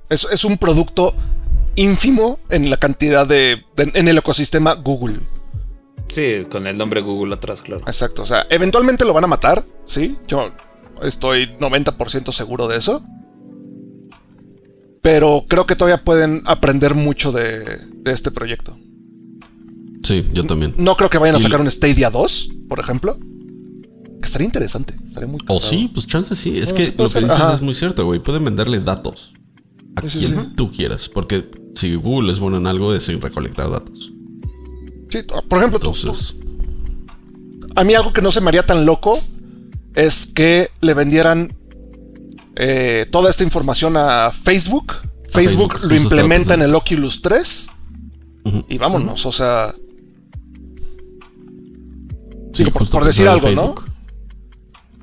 es, es un producto ínfimo en la cantidad de, de- en el ecosistema Google. Sí, con el nombre Google atrás, claro. Exacto. O sea, eventualmente lo van a matar, ¿sí? Yo estoy 90% seguro de eso. Pero creo que todavía pueden aprender mucho de, de este proyecto. Sí, yo también. No creo que vayan a Y- sacar un Stadia 2, por ejemplo. Que estaría interesante. Estaría muy O sí, pues chance sí. Es No, que sí lo que dices ajá. es muy cierto, güey. Pueden venderle datos a Sí, quien sí. tú quieras. Porque si Google es bueno en algo, es en recolectar datos. Sí, por ejemplo, tú- Entonces, tú- a mí algo que no se me haría tan loco es que le vendieran eh, toda esta información a Facebook. Facebook, Facebook, lo implementa en el Oculus 3 Ujú. y vámonos. O sea, sí, digo, por- decir algo, ¿no?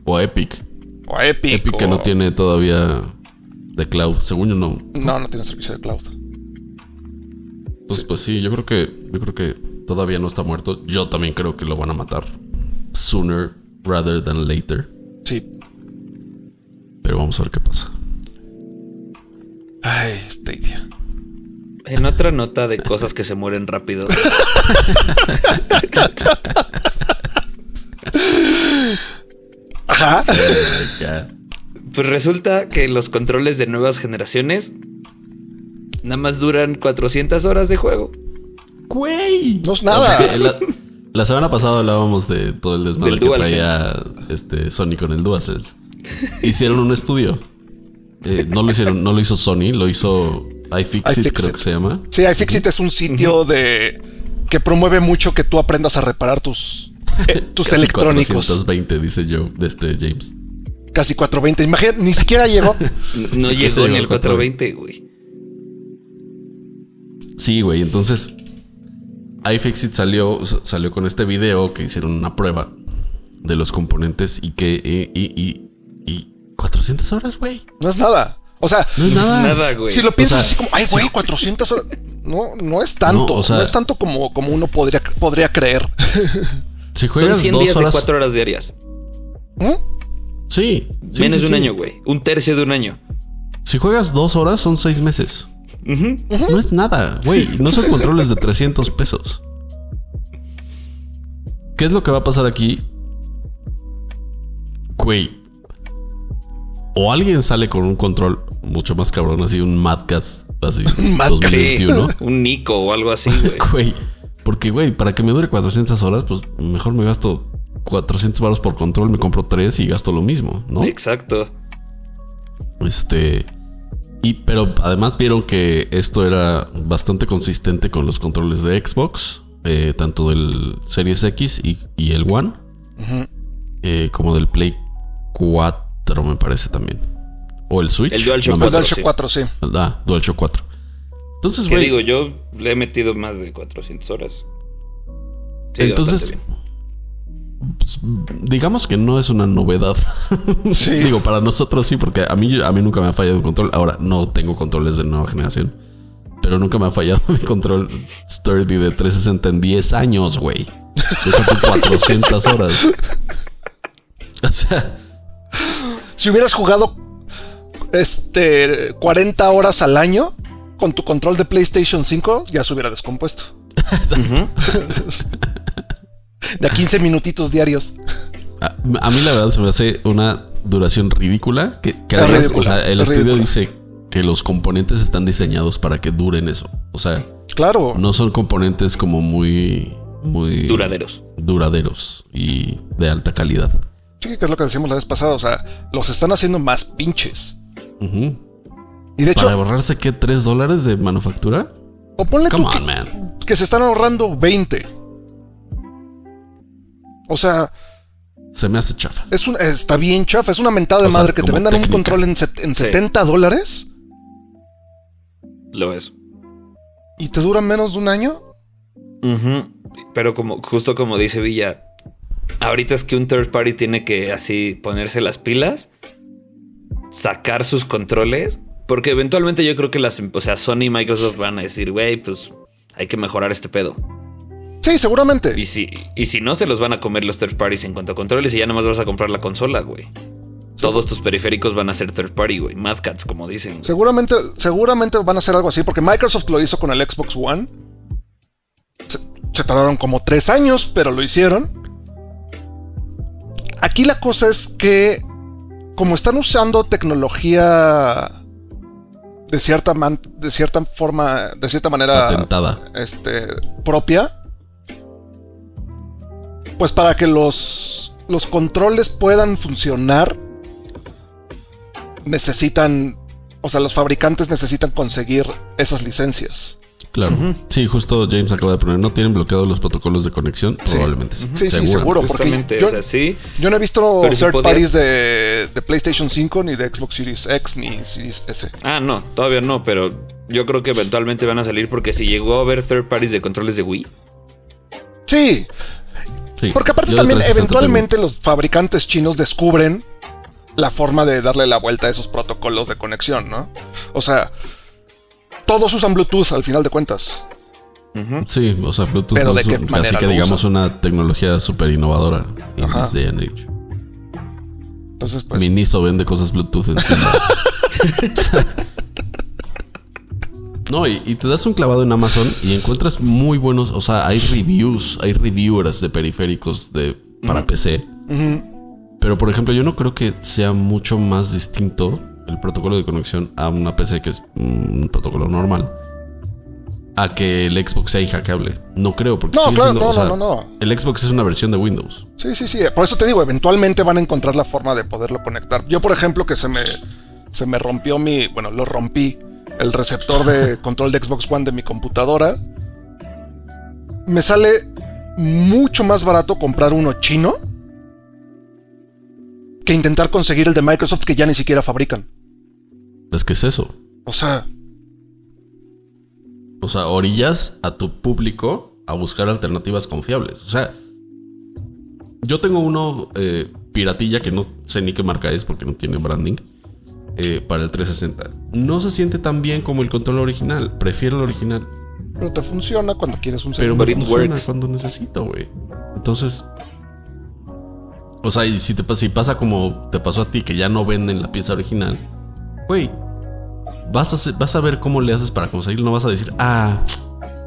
O Epic. o Epic. Epic que no tiene todavía de cloud. Según yo no. No, no tiene servicio de cloud. Entonces, pues sí, yo creo que yo creo que todavía no está muerto. Yo también creo que lo van a matar sooner rather than later. Sí. Pero vamos a ver qué pasa. Ay, Stadia. En otra nota de cosas que se mueren rápido. Ajá. Ya. Pues resulta que los controles de nuevas generaciones nada más duran 400 horas de juego. Güey. No es nada. La, la semana pasada hablábamos de todo el desmadre Del que traía este Sony con el DualSense. Hicieron un estudio. Eh, no lo hicieron, no lo hizo Sony, lo hizo iFixit, creo que se llama. Sí, iFixit es un sitio de que promueve mucho que tú aprendas a reparar tus, eh, tus Casi electrónicos. 420, dice yo, de este James. Casi 420. Imagínate, ni siquiera llegó. No Sí llegó ni el al 420, güey. Sí, güey. Entonces, iFixit salió, salió con este video que hicieron una prueba de los componentes y que. Y, y, y, y 400 horas, güey. No es nada. O sea, No es No nada. nada, güey. si lo piensas O sea, así como, ay, güey, 400 horas. No, no es tanto. No, No, o sea- es tanto como, como uno podría, podría creer. Si Son juegas 100 dos días horas. de 4 horas diarias. ¿Mm? Sí. sí, Menos sí, de un sí. año, güey. Un tercio de un año. Si juegas dos horas, son seis meses. No es nada, güey. No son controles de 300 pesos. ¿Qué es lo que va a pasar aquí? Güey. O alguien sale con un control mucho más cabrón, así un Mad Cats, así Mad Cats. Sí, 2021. un Nico o algo así, güey. Porque güey, para que me dure 400 horas, pues mejor me gasto 400 baros por control, me compro tres y gasto lo mismo, ¿no? Exacto. Este. Y, pero además vieron que esto era bastante consistente con los controles de Xbox, eh, tanto del Series X y, y el One, eh, como del Play 4, me parece también. O el Switch. El DualShock no me- El DualShock sí. 4, sí. Ah, DualShock 4. Entonces, ¿Qué güey. digo? Yo le he metido más de 400 horas. Sí, Entonces, bien. digamos que no es una novedad. Sí. Digo, para nosotros sí, porque a mí, a mí nunca me ha fallado un control. Ahora, no tengo controles de nueva generación. Pero nunca me ha fallado mi control sturdy de 360 en 10 años, güey. Yo saqué 400 horas. O sea, Si hubieras jugado este 40 horas al año con tu control de PlayStation 5, ya se hubiera descompuesto. De a 15 minutitos diarios. a, a mí la verdad se me hace una duración ridícula. Que, que Es además, ridícula, o sea, el es estudio ridícula. dice que los componentes están diseñados para que duren eso. O sea, Claro. no son componentes como muy, muy Duraderos. duraderos y de alta calidad. Sí, que es lo que decíamos la vez pasada. O sea, los están haciendo más pinches. Y de hecho, Para ahorrarse qué, 3 dólares de manufactura? o ponle Come tú on, que, man. que se están ahorrando 20. O sea, Se me hace chafa. es un, está bien chafa. Es una mentada de O sea, madre que te vendan un control en, set- en Sí. 70 dólares Lo es. y te dura menos de un año. Ujú. Pero como, justo como dice Villa, ahorita es que un third party tiene que así ponerse las pilas, sacar sus controles, porque eventualmente yo creo que las, o sea, Sony y Microsoft van a decir, güey, pues hay que mejorar este pedo. Sí, seguramente. Y si, y si no, se los van a comer los third parties en cuanto a controles y ya nomás vas a comprar la consola, güey. Todos tus periféricos van a ser third party, güey. Mad Cats, como dicen. Seguramente, seguramente van a hacer algo así, porque Microsoft lo hizo con el Xbox One. Se, se tardaron como tres años, pero lo hicieron. Aquí la cosa es que, como están usando tecnología de cierta, man- de cierta forma, de cierta manera Patentada. este, propia, pues para que los, los controles puedan funcionar, necesitan, o sea, los fabricantes necesitan conseguir esas licencias. Claro. Sí, justo James acaba de poner, ¿no tienen bloqueados los protocolos de conexión? Sí. Probablemente sí. Sí, seguro. porque yo- o sea, sí. Yo no he visto Pero si third podías- parties de, de PlayStation 5, ni de Xbox Series X, ni Series S. Ah, no, todavía no, pero yo creo que eventualmente van a salir porque si llegó a haber third parties de controles de Wii, Sí, Sí. porque aparte Yo también 360 eventualmente los fabricantes chinos descubren la forma de darle la vuelta a esos protocolos de conexión, ¿no? O sea, todos usan Bluetooth al final de cuentas. Sí, o sea, Bluetooth Pero no ¿de es qué un- manera así que digamos usan? una tecnología súper innovadora en Ajá. this day and age. Entonces, pues. Miniso vende cosas Bluetooth encima. No, y, y te das un clavado en Amazon y encuentras muy buenos, o sea, hay reviews, hay reviewers de periféricos de, para PC. Pero por ejemplo, yo no creo que sea mucho más distinto el protocolo de conexión a una PC que es un protocolo normal. A que el Xbox sea hackeable. No creo, porque No, sigue claro, siendo- no, o sea, no, no, no. El Xbox es una versión de Windows. Sí, sí, sí. Por eso te digo, eventualmente van a encontrar la forma de poderlo conectar. Yo, por ejemplo, que se me, se me rompió mi. Bueno, lo rompí. El receptor de control de Xbox One de mi computadora. Me sale mucho más barato comprar uno chino que intentar conseguir el de Microsoft que ya ni siquiera fabrican. Es que es eso. O sea, O sea, orillas a tu público a buscar alternativas confiables. O sea, yo tengo uno eh, piratilla que no sé ni qué marca es porque no tiene branding eh, para el 360. No se siente tan bien como el control original. Prefiero el original. pero te funciona cuando quieres un Pero segundo. me funciona works. cuando necesito, güey. Entonces. O sea, y si, te, pasa- si pasa como te pasó a ti, que ya no venden la pieza original, güey, vas a, vas a ver cómo le haces para conseguirlo. No vas a decir, ah,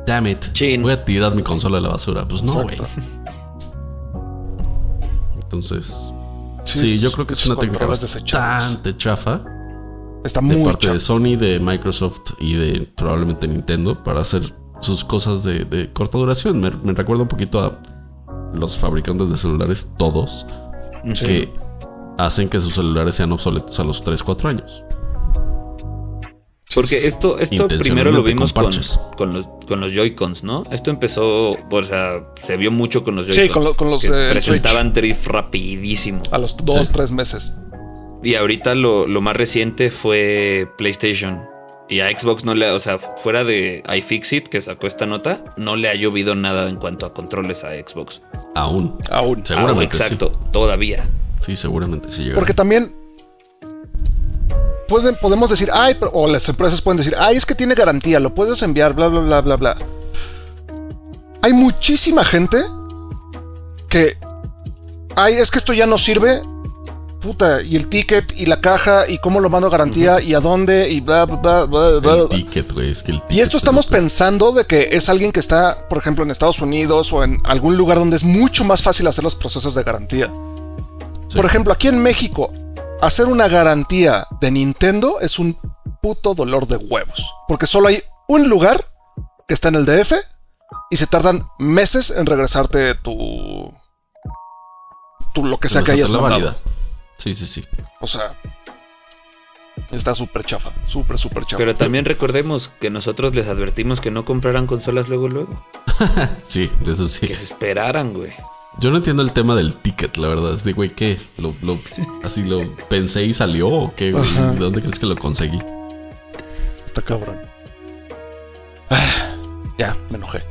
damn it, Chin. voy a tirar mi consola a la basura. Pues no, güey. Entonces, Sí, Sí, yo creo que es una técnica bastante chafa Está de muy parte chafa. de Sony, de Microsoft y de probablemente Nintendo para hacer sus cosas de, de corta duración. Me, me recuerda un poquito a los fabricantes de celulares, todos, Sí. que hacen que sus celulares sean obsoletos a los 3, 4 años. Porque esto, esto primero lo vimos con, con los, con los Joy-Cons, ¿no? Esto empezó, o sea, se vio mucho con los Sí, Joy-Cons. con lo- con los, que eh, presentaban drift rapidísimo. A los dos, Sí. tres meses. Y ahorita lo, lo más reciente fue PlayStation. Y a Xbox no le, o sea, fuera de iFixit que sacó esta nota, no le ha llovido nada en cuanto a controles a Xbox. Aún. Aún. Seguramente. Ah, exacto, todavía. Sí, Sí, seguramente sí. Porque también pueden, podemos decir, ay, pero- o las empresas pueden decir, ay, es que tiene garantía, lo puedes enviar, bla, bla, bla, bla, bla. Hay muchísima gente que, ay, es que esto ya no sirve. Puta, y el ticket, y la caja, y cómo lo mando a garantía, y a dónde, y bla, bla, bla, bla, bla, el bla. ticket, güey. Es que el Y esto estamos pensando de que es alguien que está, por ejemplo, en Estados Unidos o en algún lugar donde es mucho más fácil hacer los procesos de garantía. Sí. Por ejemplo, aquí en México, hacer una garantía de Nintendo es un puto dolor de huevos. Porque solo hay un lugar que está en el DF y se tardan meses en regresarte tu. tu lo que sea que hayas la mandado. válida. Sí, sí, sí. O sea. Está súper chafa. Súper, súper chafa. Pero también recordemos que nosotros les advertimos que no compraran consolas luego, luego. Sí, de eso sí. Que se esperaran, güey. Yo no entiendo el tema del ticket, la verdad. Es de, güey, ¿qué? ¿Lo, lo- así lo pensé y salió o qué, güey? Ajá. ¿De dónde crees que lo conseguí? Está cabrón. Ah, ya, me enojé.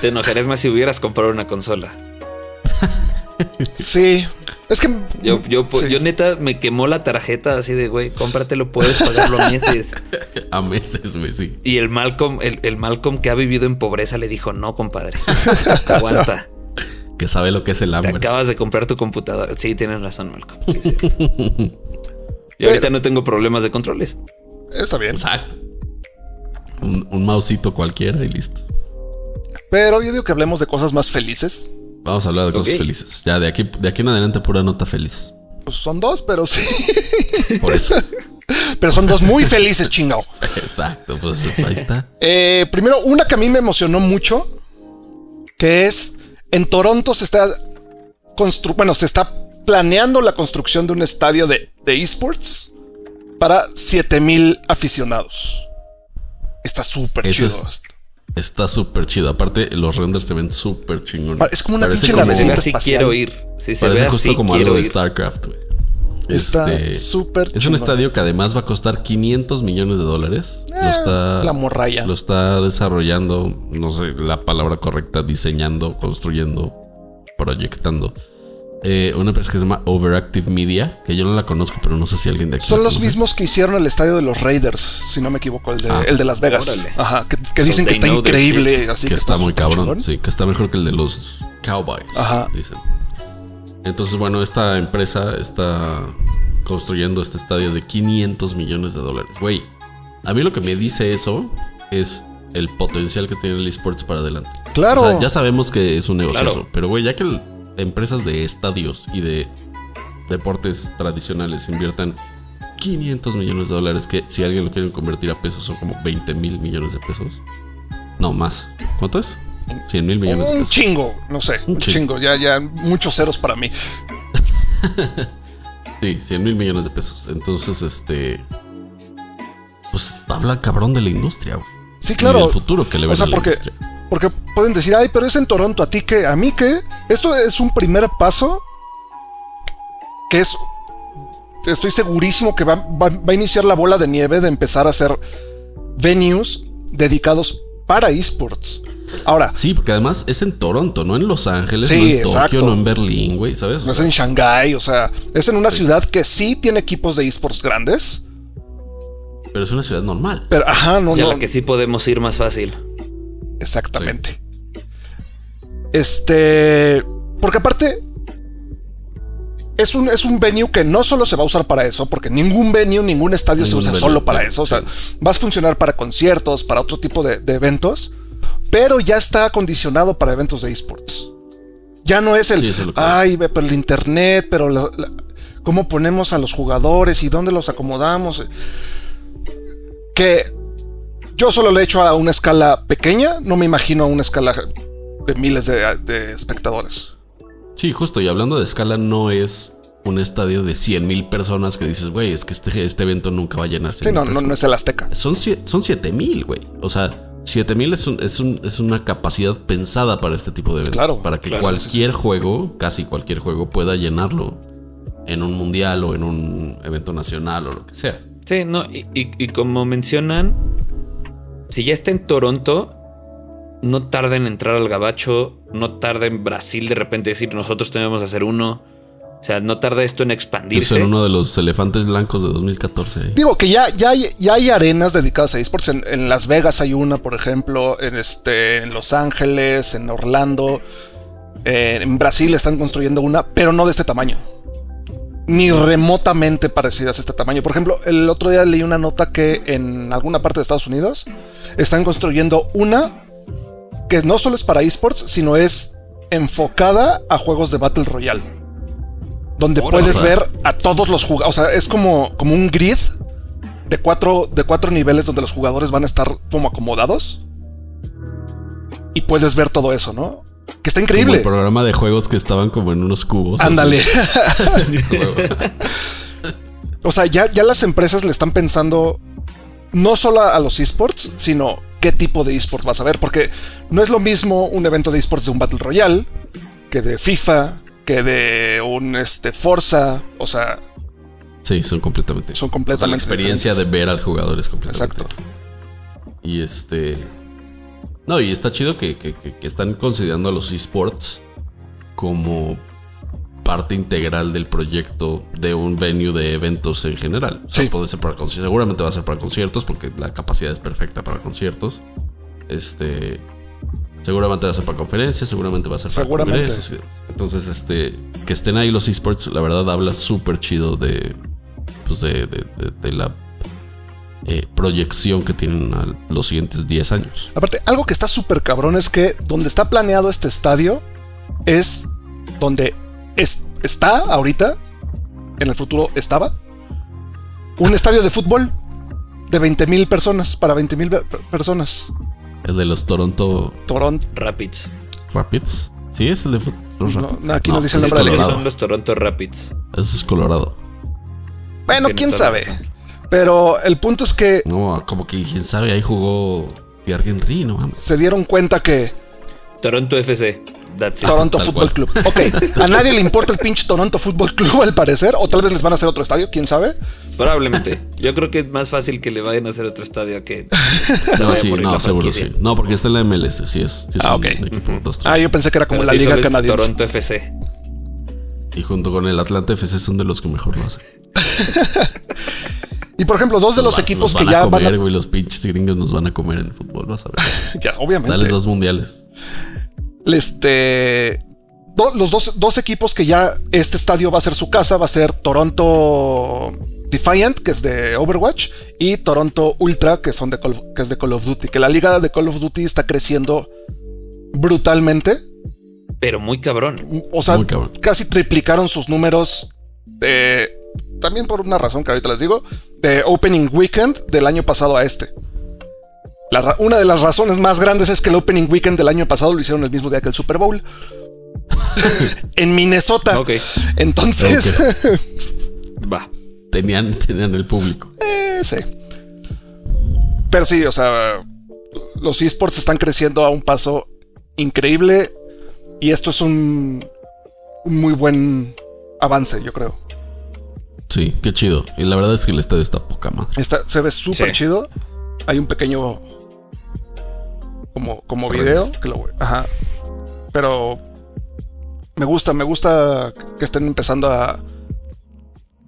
Te enojarías más si hubieras comprado una consola. Sí. Es que. Yo, yo, sí. yo neta me quemó la tarjeta así de, güey, cómpratelo, puedes pagarlo a meses. A meses, güey, sí. Y el Malcolm, el, el Malcolm que ha vivido en pobreza le dijo, no, compadre, aguanta. Que sabe lo que es el Te hambre. acabas de comprar tu computadora. Sí, tienes razón, Malcolm. Sí, sí. Y ahorita no tengo problemas de controles. Está bien. Exacto. Un, un mausito cualquiera y listo. Pero yo digo que hablemos de cosas más felices. Vamos a hablar de cosas felices. Ya, de aquí, de aquí en adelante, pura nota feliz. Pues son dos, pero sí. Por eso. Pero son dos muy felices, chingao. Exacto, pues ahí está. Eh, primero, una que a mí me emocionó mucho, que es en Toronto se está constru bueno, se está planeando la construcción de un estadio de, de esports para 7000 aficionados. Está súper chido. es- Está súper chido. Aparte, los renders se ven súper chingones. Es como una Parece pinche como- Si así, espacial. quiero ir. Si se Parece ve justo así, como algo de. StarCraft, güey. Está Este, súper Es un estadio que además va a costar 500 millones de dólares. lo está, Eh, la morralla. Lo está desarrollando, no sé la palabra correcta, diseñando, construyendo, proyectando. Eh, una empresa que se llama Overactive Media, que yo no la conozco, pero no sé si alguien de aquí Son la los conoce. mismos que hicieron el estadio de los Raiders, si no me equivoco, el de, Ah. el de Las Vegas. Órale. Ajá, que, que So dicen que está increíble. shit. Así que, está, muy cabrón, chingón. sí, que está mejor que el de los Cowboys, Ajá. dicen. Entonces, bueno, esta empresa está construyendo este estadio de 500 millones de dólares. Güey, a mí lo que me dice eso es el potencial que tiene el esports para adelante. Claro. O sea, ya sabemos que es un negocio, Claro. pero güey, ya que el- empresas de estadios y de deportes tradicionales inviertan 500 millones de dólares, que si alguien lo quiere convertir a pesos son como 20 mil millones de pesos. No, más. ¿Cuánto es? 100 mil millones de Un pesos. chingo, no sé, un Un chingo. chingo, ya, ya, muchos ceros para mí. Sí, 100 mil millones de pesos. Entonces, este... Pues habla cabrón de la industria, güey. Sí, Y claro. del futuro que le O sea, a la porque, industria. Porque pueden decir, ay, pero es en Toronto, ¿a ti qué? ¿A mí qué? Esto es un primer paso que es, estoy segurísimo que va, va- va a iniciar la bola de nieve de empezar a hacer venues dedicados para esports. Ahora, Sí, porque además es en Toronto, no en Los Ángeles, Sí, no en exacto. Tokio, no en Berlín, güey, ¿sabes? No es en Shanghái, o sea, es en una ciudad que sí tiene equipos de esports grandes, pero es una ciudad normal. pero ajá, no, Y a no. la que sí podemos ir más fácil. Exactamente. Este. Porque aparte. Es un, es un venue que no solo se va a usar para eso, porque ningún venue, ningún estadio se usa venue, solo para eso. O sea, sí. va a funcionar para conciertos, para otro tipo de, de eventos, pero ya está acondicionado para eventos de esports. Ya no es el, es ay, pero el internet, pero la- la- cómo ponemos a los jugadores y dónde los acomodamos. Que yo solo lo he hecho a una escala pequeña, no me imagino a una escala de miles de, de espectadores. Sí, justo. Y hablando de escala, no es un estadio de 100 mil personas que dices, güey, es que este, este evento nunca va a llenarse. Sí, no, no, no es el Azteca. Son, son 7 mil, güey. O sea, 7 mil es, un- es, un- es una capacidad pensada para este tipo de eventos. Claro, Para que claro, cualquier sí, juego, casi cualquier juego, pueda llenarlo en un mundial o en un evento nacional o lo que sea. Sí, no, y, y- y como mencionan, si ya está en Toronto, no tarda en entrar al gabacho, no tarda en Brasil de repente decir nosotros tenemos que hacer uno. O sea, no tarda esto en Es expandirse. en uno de los elefantes blancos de 2014. ahí. Digo que ya, ya, hay, ya hay arenas dedicadas a esports. En, en Las Vegas hay una, por ejemplo, en, este, en Los Ángeles, en Orlando. eh, en Brasil están construyendo una, pero no de este tamaño. Ni remotamente parecidas a este tamaño. Por ejemplo, el otro día leí una nota que en alguna parte de Estados Unidos están construyendo una que no solo es para esports, sino es enfocada a juegos de Battle Royale. Donde puedes ver a todos los jugadores. O sea, es como, como un grid de cuatro, de cuatro niveles donde los jugadores van a estar como acomodados. Y puedes ver todo eso, ¿no? Que está Como increíble. el programa de juegos que estaban como en unos cubos. Ándale. O sea, ya, ya las empresas le están pensando no solo a los esports, sino qué tipo de esports vas a ver. Porque no es lo mismo un evento de esports de un Battle Royale que de FIFA, que de un este, Forza. O sea, Sí, son completamente. son O sea, la completamente experiencia de ver al jugador es completamente. Exacto. Y este. No, y está chido que, que- que- están considerando a los esports como parte integral del proyecto de un venue de eventos en general. O sea, Sí. puede ser para conciertos. Seguramente va a ser para conciertos porque la capacidad es perfecta para conciertos. Este. Seguramente va a ser para conferencias, seguramente va a ser para Seguramente. congresos. Entonces, este. Que estén ahí los esports, la verdad, habla súper chido de. Pues de, de- de- de la eh, proyección que tienen a los siguientes 10 años. Aparte, algo que está súper cabrón es que donde está planeado este estadio es donde es- está ahorita, en el futuro estaba, un estadio de fútbol de 20 mil personas, para 20 mil personas. El de los Toronto Toronto. Rapids. Rapids. Sí, es el de No, aquí no dice el nombre es del ¿Cuáles Colorado. son los Toronto Rapids? Ese es Colorado. Bueno, quién sabe. razón. Pero el punto es que No, como que quién sabe, ahí jugó Thierry Henry, no se dieron cuenta que Toronto FC. That's it. Toronto tal Football cual. Club. Ok, a nadie le importa el pinche Toronto Football Club al parecer, o tal vez les van a hacer otro estadio, quién sabe. Probablemente. Yo creo que es más fácil que le vayan a hacer otro estadio que se No, sí, no, seguro sí. No, porque está en la MLS, sí es, sí es Ah, ok. equipo dos. Ah, yo pensé que era como Pero la sí, liga canadiense. Toronto FC. Y junto con el Atlanta FC son de los que mejor lo hacen. Y por ejemplo, dos de los equipos que ya a comer, van a. los pinches gringos nos van a comer en el fútbol, vas a ver. Ya, obviamente. Dale dos mundiales. Este. do- los dos, dos equipos que ya este estadio va a ser su casa, va a ser Toronto Defiant, que es de Overwatch, y Toronto Ultra, que, son de Call, que es de Call of Duty. Que la liga de Call of Duty está creciendo brutalmente. Pero muy cabrón. O sea, cabrón. casi triplicaron sus números. de- también por una razón que ahorita les digo. De Opening Weekend del año pasado a este. La una de las razones más grandes es que el Opening Weekend del año pasado lo hicieron el mismo día que el Super Bowl. en Minnesota. Ok. Entonces, Va. Tenían, tenían el público. eh, sí. Pero sí, o sea, los esports están creciendo a un paso increíble. Y esto es un, un muy buen avance, yo creo. Sí, qué chido. Y la verdad es que el estadio está poca madre. Está, se ve súper Sí. chido. Hay un pequeño. Como, como video. Que lo, ajá. Pero. Me gusta, me gusta que estén empezando a.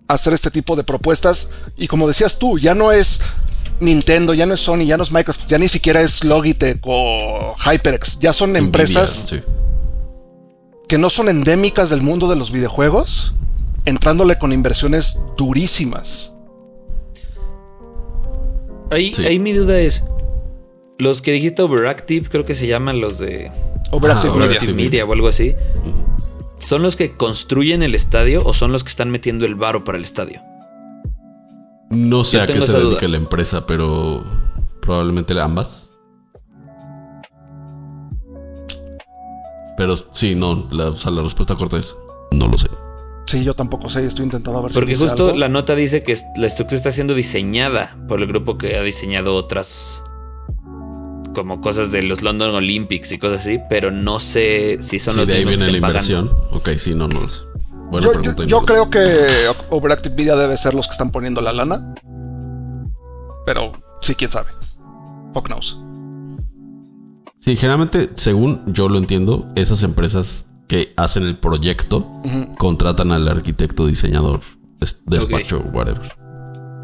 hacer este tipo de propuestas. Y como decías tú, ya no es Nintendo, ya no es Sony, ya no es Microsoft, ya ni siquiera es Logitech o HyperX. Ya son empresas Nvidia, sí. que no son endémicas del mundo de los videojuegos. Entrándole con inversiones durísimas. Ahí, Sí. ahí mi duda es. Los que dijiste Overactive, creo que se llaman los de Overactive Ajá, Media. Overactive Media o algo así. ¿son los que construyen el estadio o son los que están metiendo el varo para el estadio? No sé Yo a qué se dedica duda. la empresa, pero probablemente ambas. Pero sí, no, la, o sea, la respuesta corta es no lo sé. Sí, yo tampoco sé, estoy intentando ver si Porque dice justo algo. la nota dice que la estructura está siendo diseñada por el grupo que ha diseñado otras como cosas de los London Olympics y cosas así, pero no sé si son Sí, los de ahí que viene la inversión. pagando. Ok, sí, no, no lo sé. Buena Yo, yo- pregunta creo que Overactive Media debe ser los que están poniendo la lana. Pero sí, quién sabe. Fuck knows. Sí, generalmente, según yo lo entiendo, esas empresas que hacen el proyecto contratan al arquitecto, diseñador, des- despacho, whatever.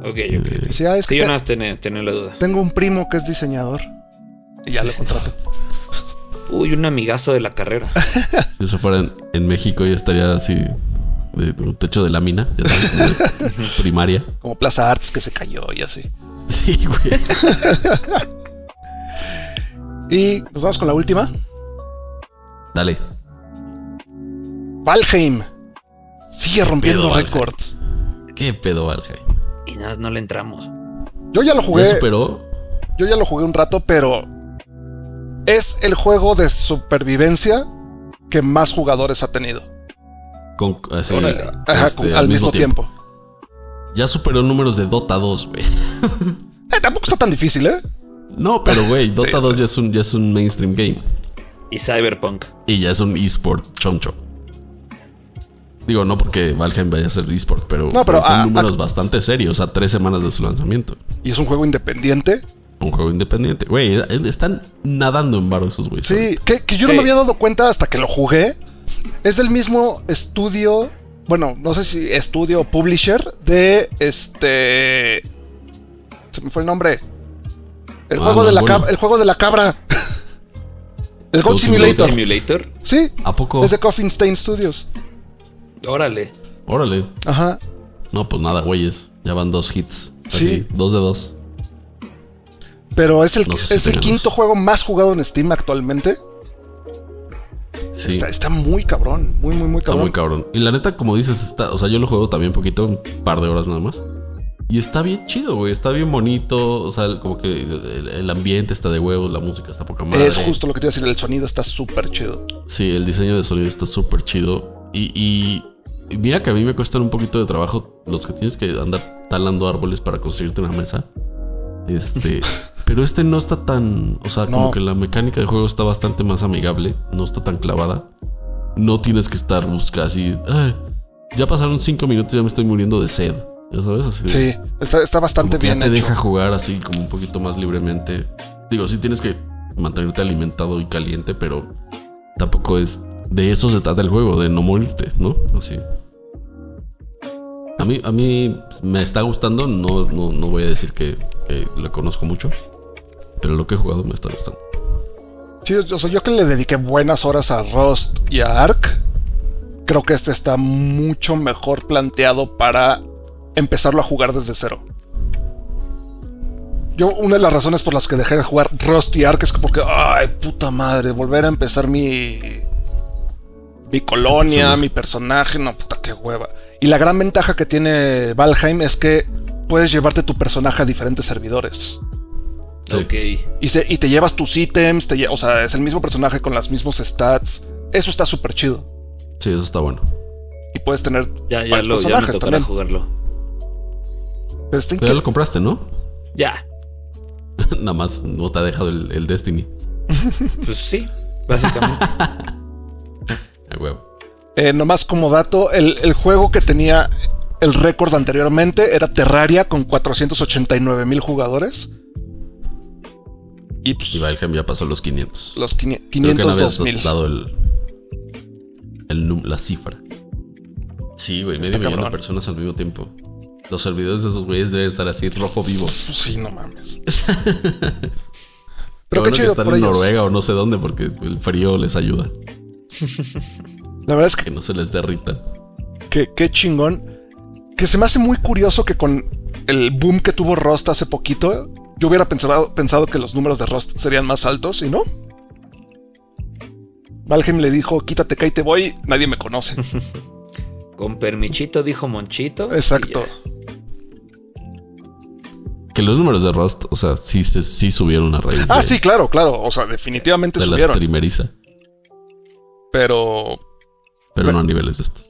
Ok, Eh, ok. Sí, ah, es Sí, que yo te- nada más tenía, tenía la duda. tengo un primo que es diseñador. Y ya lo contrato. Uy, un amigazo de la carrera. Si eso fuera en, en México, ya estaría así, de, de un techo de lámina, ya sabes, de primaria. Como Plaza Arts que se cayó y así. Sí, güey. Y nos vamos con la última. Dale. Valheim. Sigue rompiendo récords. ¿Qué pedo, Valheim? Y nada más no le entramos. Yo ya lo ¿Ya jugué. superó? Yo ya lo jugué un rato, pero es el juego de supervivencia que más jugadores ha tenido. Con, así, Órale. Ajá, este, con- al, mismo tiempo. Ya superó números de Dota 2, güey. Eh, tampoco está tan difícil, ¿eh? No, pero güey, Dota Sí, 2 sí. ya es un ya es un mainstream game Y Cyberpunk. y ya es un esport choncho. Digo, no porque Valheim vaya a ser esport, pero, No, pero, son ah, números bastante serios, a tres semanas de su lanzamiento. Y es un juego independiente. Un juego independiente. Güey, están nadando en varo esos güeyes. Sí, que, que yo no me había dado cuenta hasta que lo jugué. Es del mismo estudio. Bueno, no sé si estudio o publisher de este. Se me fue el nombre. El, Ah, juego, no de la bueno. cab- el juego de la cabra. el Goat Goat Simulator. Simulator. Sí, ¿A poco? es de Coffin Stain Studios. Órale. Órale. Ajá. No, pues nada, güeyes. Ya van dos hits. Sí. Dos de dos. Pero es el, No sé si es el quinto juego más jugado en Steam actualmente. Sí. Está, está muy cabrón. Muy, muy, muy Está cabrón. muy cabrón. Y la neta, como dices, está. O sea, yo lo juego también poquito, un par de horas nada más. Y está bien chido, güey. Está bien bonito. O sea, como que el, el ambiente está de huevos, la música está poca madre. es justo lo que te iba a decir. El sonido está súper chido. Sí, el diseño de sonido está súper chido. Y- y mira que a mí me cuestan un poquito de trabajo los que tienes que andar talando árboles para construirte una mesa. Este. pero este no está tan. O sea, como que la mecánica de juego está bastante más amigable. No está tan clavada. No tienes que estar buscando así. "Ay, ya pasaron cinco minutos y ya me estoy muriendo de sed. Ya sabes, así. de- Sí, está, está bastante que ya bien te hecho. deja jugar así como un poquito más libremente. Digo, sí tienes que mantenerte alimentado y caliente, pero tampoco es de eso se trata el juego, de no morirte, ¿no? Así. A mí, a mí me está gustando, no, no, no voy a decir que, que conozco mucho, pero lo que he jugado me está gustando. Sí, o sea, yo que le dediqué buenas horas a Rust y a Ark, creo que este está mucho mejor planteado para empezarlo a jugar desde cero. Yo, una de las razones por las que dejé de jugar Rust y Ark es que porque, ay, puta madre, volver a empezar mi. Mi colonia, mi personaje, no, puta, qué hueva. Y la gran ventaja que tiene Valheim es que puedes llevarte tu personaje a diferentes servidores. Sí. Ok. Y, se- y te llevas tus ítems, te o sea, es el mismo personaje con los mismos stats. Eso está súper chido. Sí, eso está bueno. Y puedes tener Ya, ya varios lo, ya me personajes también. jugarlo. Pero está Pero ya lo compraste, ¿no? Ya. Nada más no te ha dejado el, el Destiny. Pues sí, básicamente. Huevo. Eh, nomás como dato, el, el juego que tenía el récord anteriormente era Terraria con 489 mil jugadores. Y pues Y Valheim ya pasó los 500. los quini- Creo que no 502 habías mil. dado el, el la cifra. Sí, güey, medio millón de personas al mismo tiempo. Los servidores de esos güeyes deben estar así rojo vivo. Sí, no mames. Pero qué bueno que chido están por en ellos. Noruega o no sé dónde porque el frío les ayuda. La verdad es que Que no se les derritan. que- qué chingón. Que se me hace muy curioso que con el boom que tuvo Rust hace poquito, yo hubiera pensado, pensado que los números de Rust serían más altos y no. Valheim le dijo, quítate que ahí te voy, nadie me conoce. Con permichito dijo Monchito. Exacto. Que los números de Rust, o sea, sí, se- sí subieron a raíz Ah, de, sí, claro, claro. O sea, definitivamente de la subieron. streameriza. Pero Pero no a niveles de esto.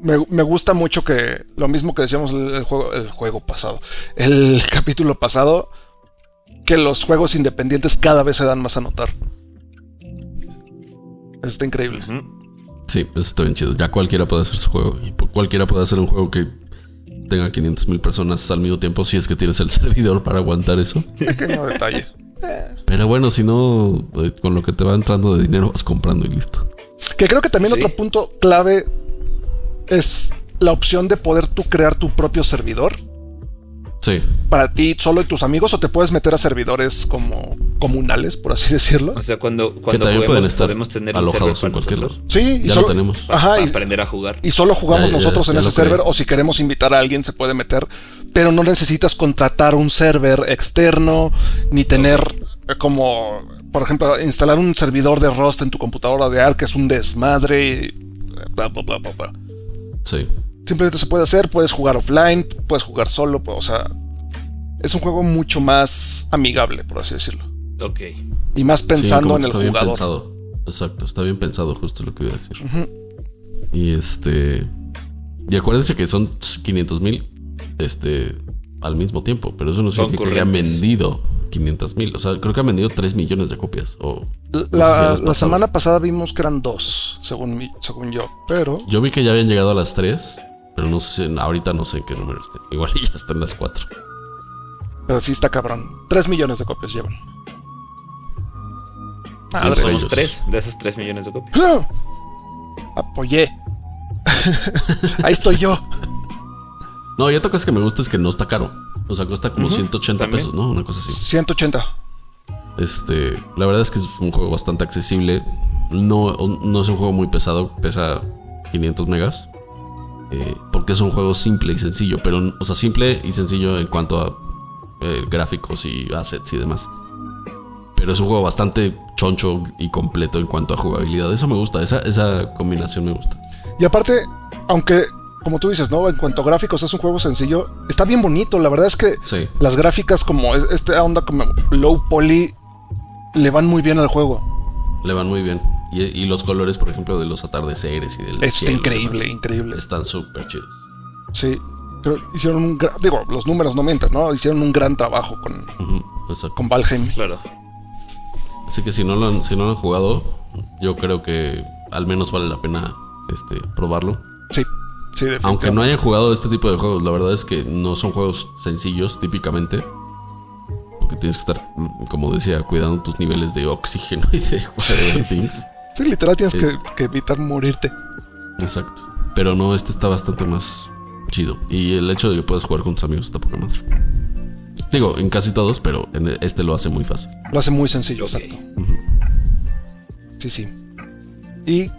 me, me gusta mucho que lo mismo que decíamos el, el juego, el juego pasado, el capítulo pasado, que los juegos independientes cada vez se dan más a notar. Eso está increíble. Sí, eso está bien chido. Ya cualquiera puede hacer su juego. Y cualquiera puede hacer un juego que tenga 500 mil personas al mismo tiempo si es que tienes el servidor para aguantar eso. Pequeño detalle. Pero bueno, si no, eh, con lo que te va entrando de dinero vas comprando y listo. Que creo que también Sí. otro punto clave es la opción de poder tú crear tu propio servidor Sí, para ti solo y tus amigos o te puedes meter a servidores como comunales, por así decirlo. O sea, cuando, cuando también juguemos, pueden estar podemos tener un server alojados en cualquier nosotros. lado. Sí, y Ya solo, lo tenemos. Ajá, Para y, aprender a jugar. y solo jugamos Ya, ya, nosotros en ya ese server o si queremos invitar a alguien se puede meter, pero no necesitas contratar un server externo ni tener como, por ejemplo, instalar un servidor de Rust en tu computadora de ARC que es un desmadre y bla, bla, bla, bla, bla. sí. Simplemente se puede hacer, puedes jugar offline, puedes jugar solo, o sea, es un juego mucho más amigable, por así decirlo. Ok. Y más pensando Sí, en el está bien jugador. pensado. Exacto, está bien pensado, justo lo que iba a decir. Y este. Y acuérdense que son 500 mil este, al mismo tiempo, pero eso no significa que Concurrentes. vendido 500 mil. O sea, creo que han vendido 3 millones de copias. O, La, la semana pasada vimos que eran dos, según, mi- según yo, pero Yo vi que ya habían llegado a las 3, pero no sé, ahorita no sé en qué número estén. Igual ya están las 4. Pero sí está cabrón. Tres millones de copias llevan. Ah, ellos. somos tres de esos tres millones de copias. ¡Ah! Apoyé. Ahí estoy yo. No, ya tocas que me gusta es que no está caro. O sea, cuesta como 180 también. pesos, ¿no? Una cosa así. 180. Este, la verdad es que es un juego bastante accesible. No, no es un juego muy pesado, pesa 500 megas. eh, porque es un juego simple y sencillo, pero, o sea, simple y sencillo en cuanto a eh, gráficos y assets y demás. Pero es un juego bastante choncho y completo en cuanto a jugabilidad. Eso me gusta, esa, esa combinación me gusta. Y aparte, aunque, como tú dices, ¿no? En cuanto a gráficos es un juego sencillo, está bien bonito. La verdad es que Sí. las gráficas como es- esta onda como low poly le van muy bien al juego. Le van muy bien. Y, y los colores, por ejemplo, de los atardeceres y del está cielo increíble, demás, increíble. Están súper chidos. Sí. Creo hicieron un gran, digo, los números no mienten, ¿no? Hicieron un gran trabajo con, con Valheim. Claro. Así que si no lo han, si no lo han jugado, yo creo que al menos vale la pena este, probarlo. Sí. Aunque no hayan jugado este tipo de juegos, la verdad es que no son juegos sencillos típicamente. Porque tienes que estar, como decía, cuidando tus niveles de oxígeno y de things. Sí, literal tienes Es- que, que evitar morirte. Exacto. Pero no, este está bastante más chido. Y el hecho de que puedas jugar con tus amigos está poca madre. Digo, en casi todos, pero en este lo hace muy fácil. Lo hace muy sencillo, exacto. Sí, sí. Y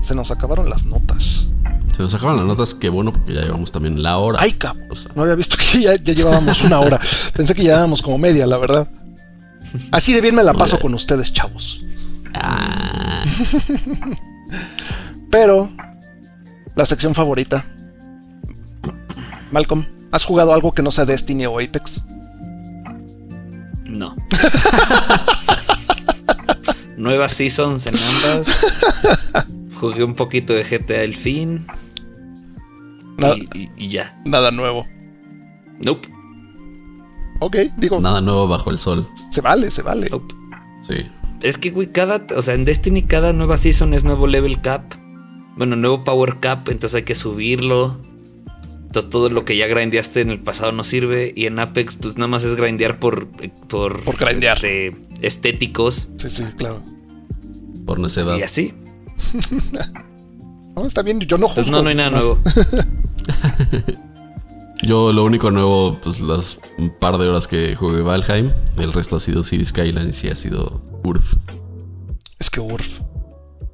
se nos acabaron las notas. Se nos acaban las notas, qué bueno, porque ya llevamos también la hora. Ay, cabrón. O sea, No había visto que ya, ya llevábamos una hora. Pensé que llevábamos como media, la verdad. Así de bien me la paso con ustedes, chavos. ah, Pero, la sección favorita. Malcolm, ¿has jugado algo que no sea Destiny o Apex? No. Nuevas seasons en ambas. Jugué un poquito de GTA El Fin. Nada, Y, y- y ya. nada nuevo. Nope. Ok, digo, nada nuevo bajo el sol. se vale, se vale. Nope. Sí. Es que, güey, cada. O sea, en Destiny cada nueva season es nuevo level cap. Bueno, nuevo power cap, entonces hay que subirlo. Entonces todo lo que ya grindeaste en el pasado no sirve. Y en Apex, pues nada más es grindear por. Por, Por grindear. este, estéticos. Sí, sí, claro. Por necedad. Y así. No, está bien, yo no juzgo. Entonces no, no hay nada más. nuevo. Yo lo único nuevo, pues las un par de horas que jugué Valheim. El resto ha sido Cities Skylines y ha sido Urf. Es que Urf.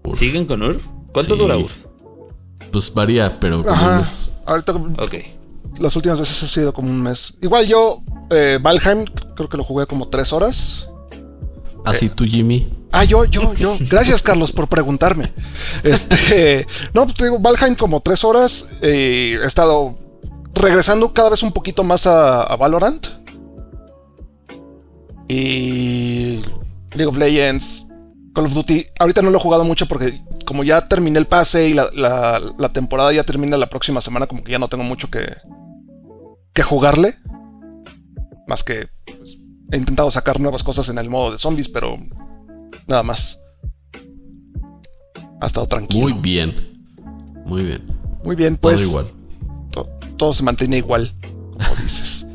Urf. ¿Siguen con URF? ¿Cuánto Sí. dura URF? Pues varía, pero Ajá. unos- Ahorita Ok. las últimas veces ha sido como un mes. Igual yo, eh, Valheim, creo que lo jugué como tres horas. Así tú, Jimmy. Ah, yo, yo, yo. Gracias, Carlos, por preguntarme. Este, no, pues te digo, Valheim como tres horas. Eh, he estado regresando cada vez un poquito más a, Valorant. Y League of Legends, Call of Duty. Ahorita no lo he jugado mucho porque como ya terminé el pase y la, la- la temporada ya termina la próxima semana, como que ya no tengo mucho que, que jugarle. Más que pues, he intentado sacar nuevas cosas en el modo de zombies, pero nada más. Ha estado tranquilo. Muy bien. Muy bien. Muy bien, pues. Todo igual. to- todo se mantiene igual, como dices.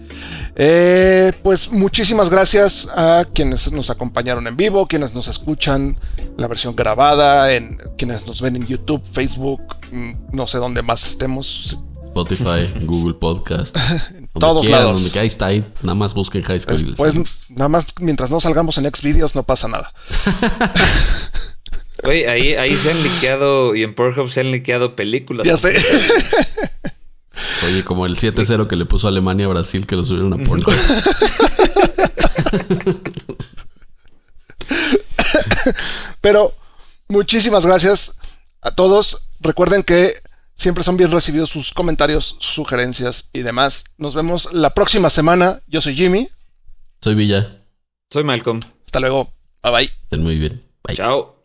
Eh, pues muchísimas gracias a quienes nos acompañaron en vivo, quienes nos escuchan la versión grabada, en quienes nos ven en YouTube, Facebook, mm, no sé dónde más estemos. Spotify, Google Podcast. donde todos quieran, lados. Donde que ahí está ahí. Nada más busquen High School. Después, nada más mientras no salgamos en Xvideos no pasa nada. Oye, ahí, ahí se han liqueado y en Pornhub se han liqueado películas. Ya sé. Oye, como el 7-0 que le puso Alemania a Brasil que lo subieron a Pornhub. Pero muchísimas gracias a todos. Recuerden que siempre son bien recibidos sus comentarios, sugerencias y demás. Nos vemos la próxima semana. Yo soy Jimmy. Soy Villa. Soy Malcolm. Hasta luego. Bye bye. Estén muy bien. Bye. Chao.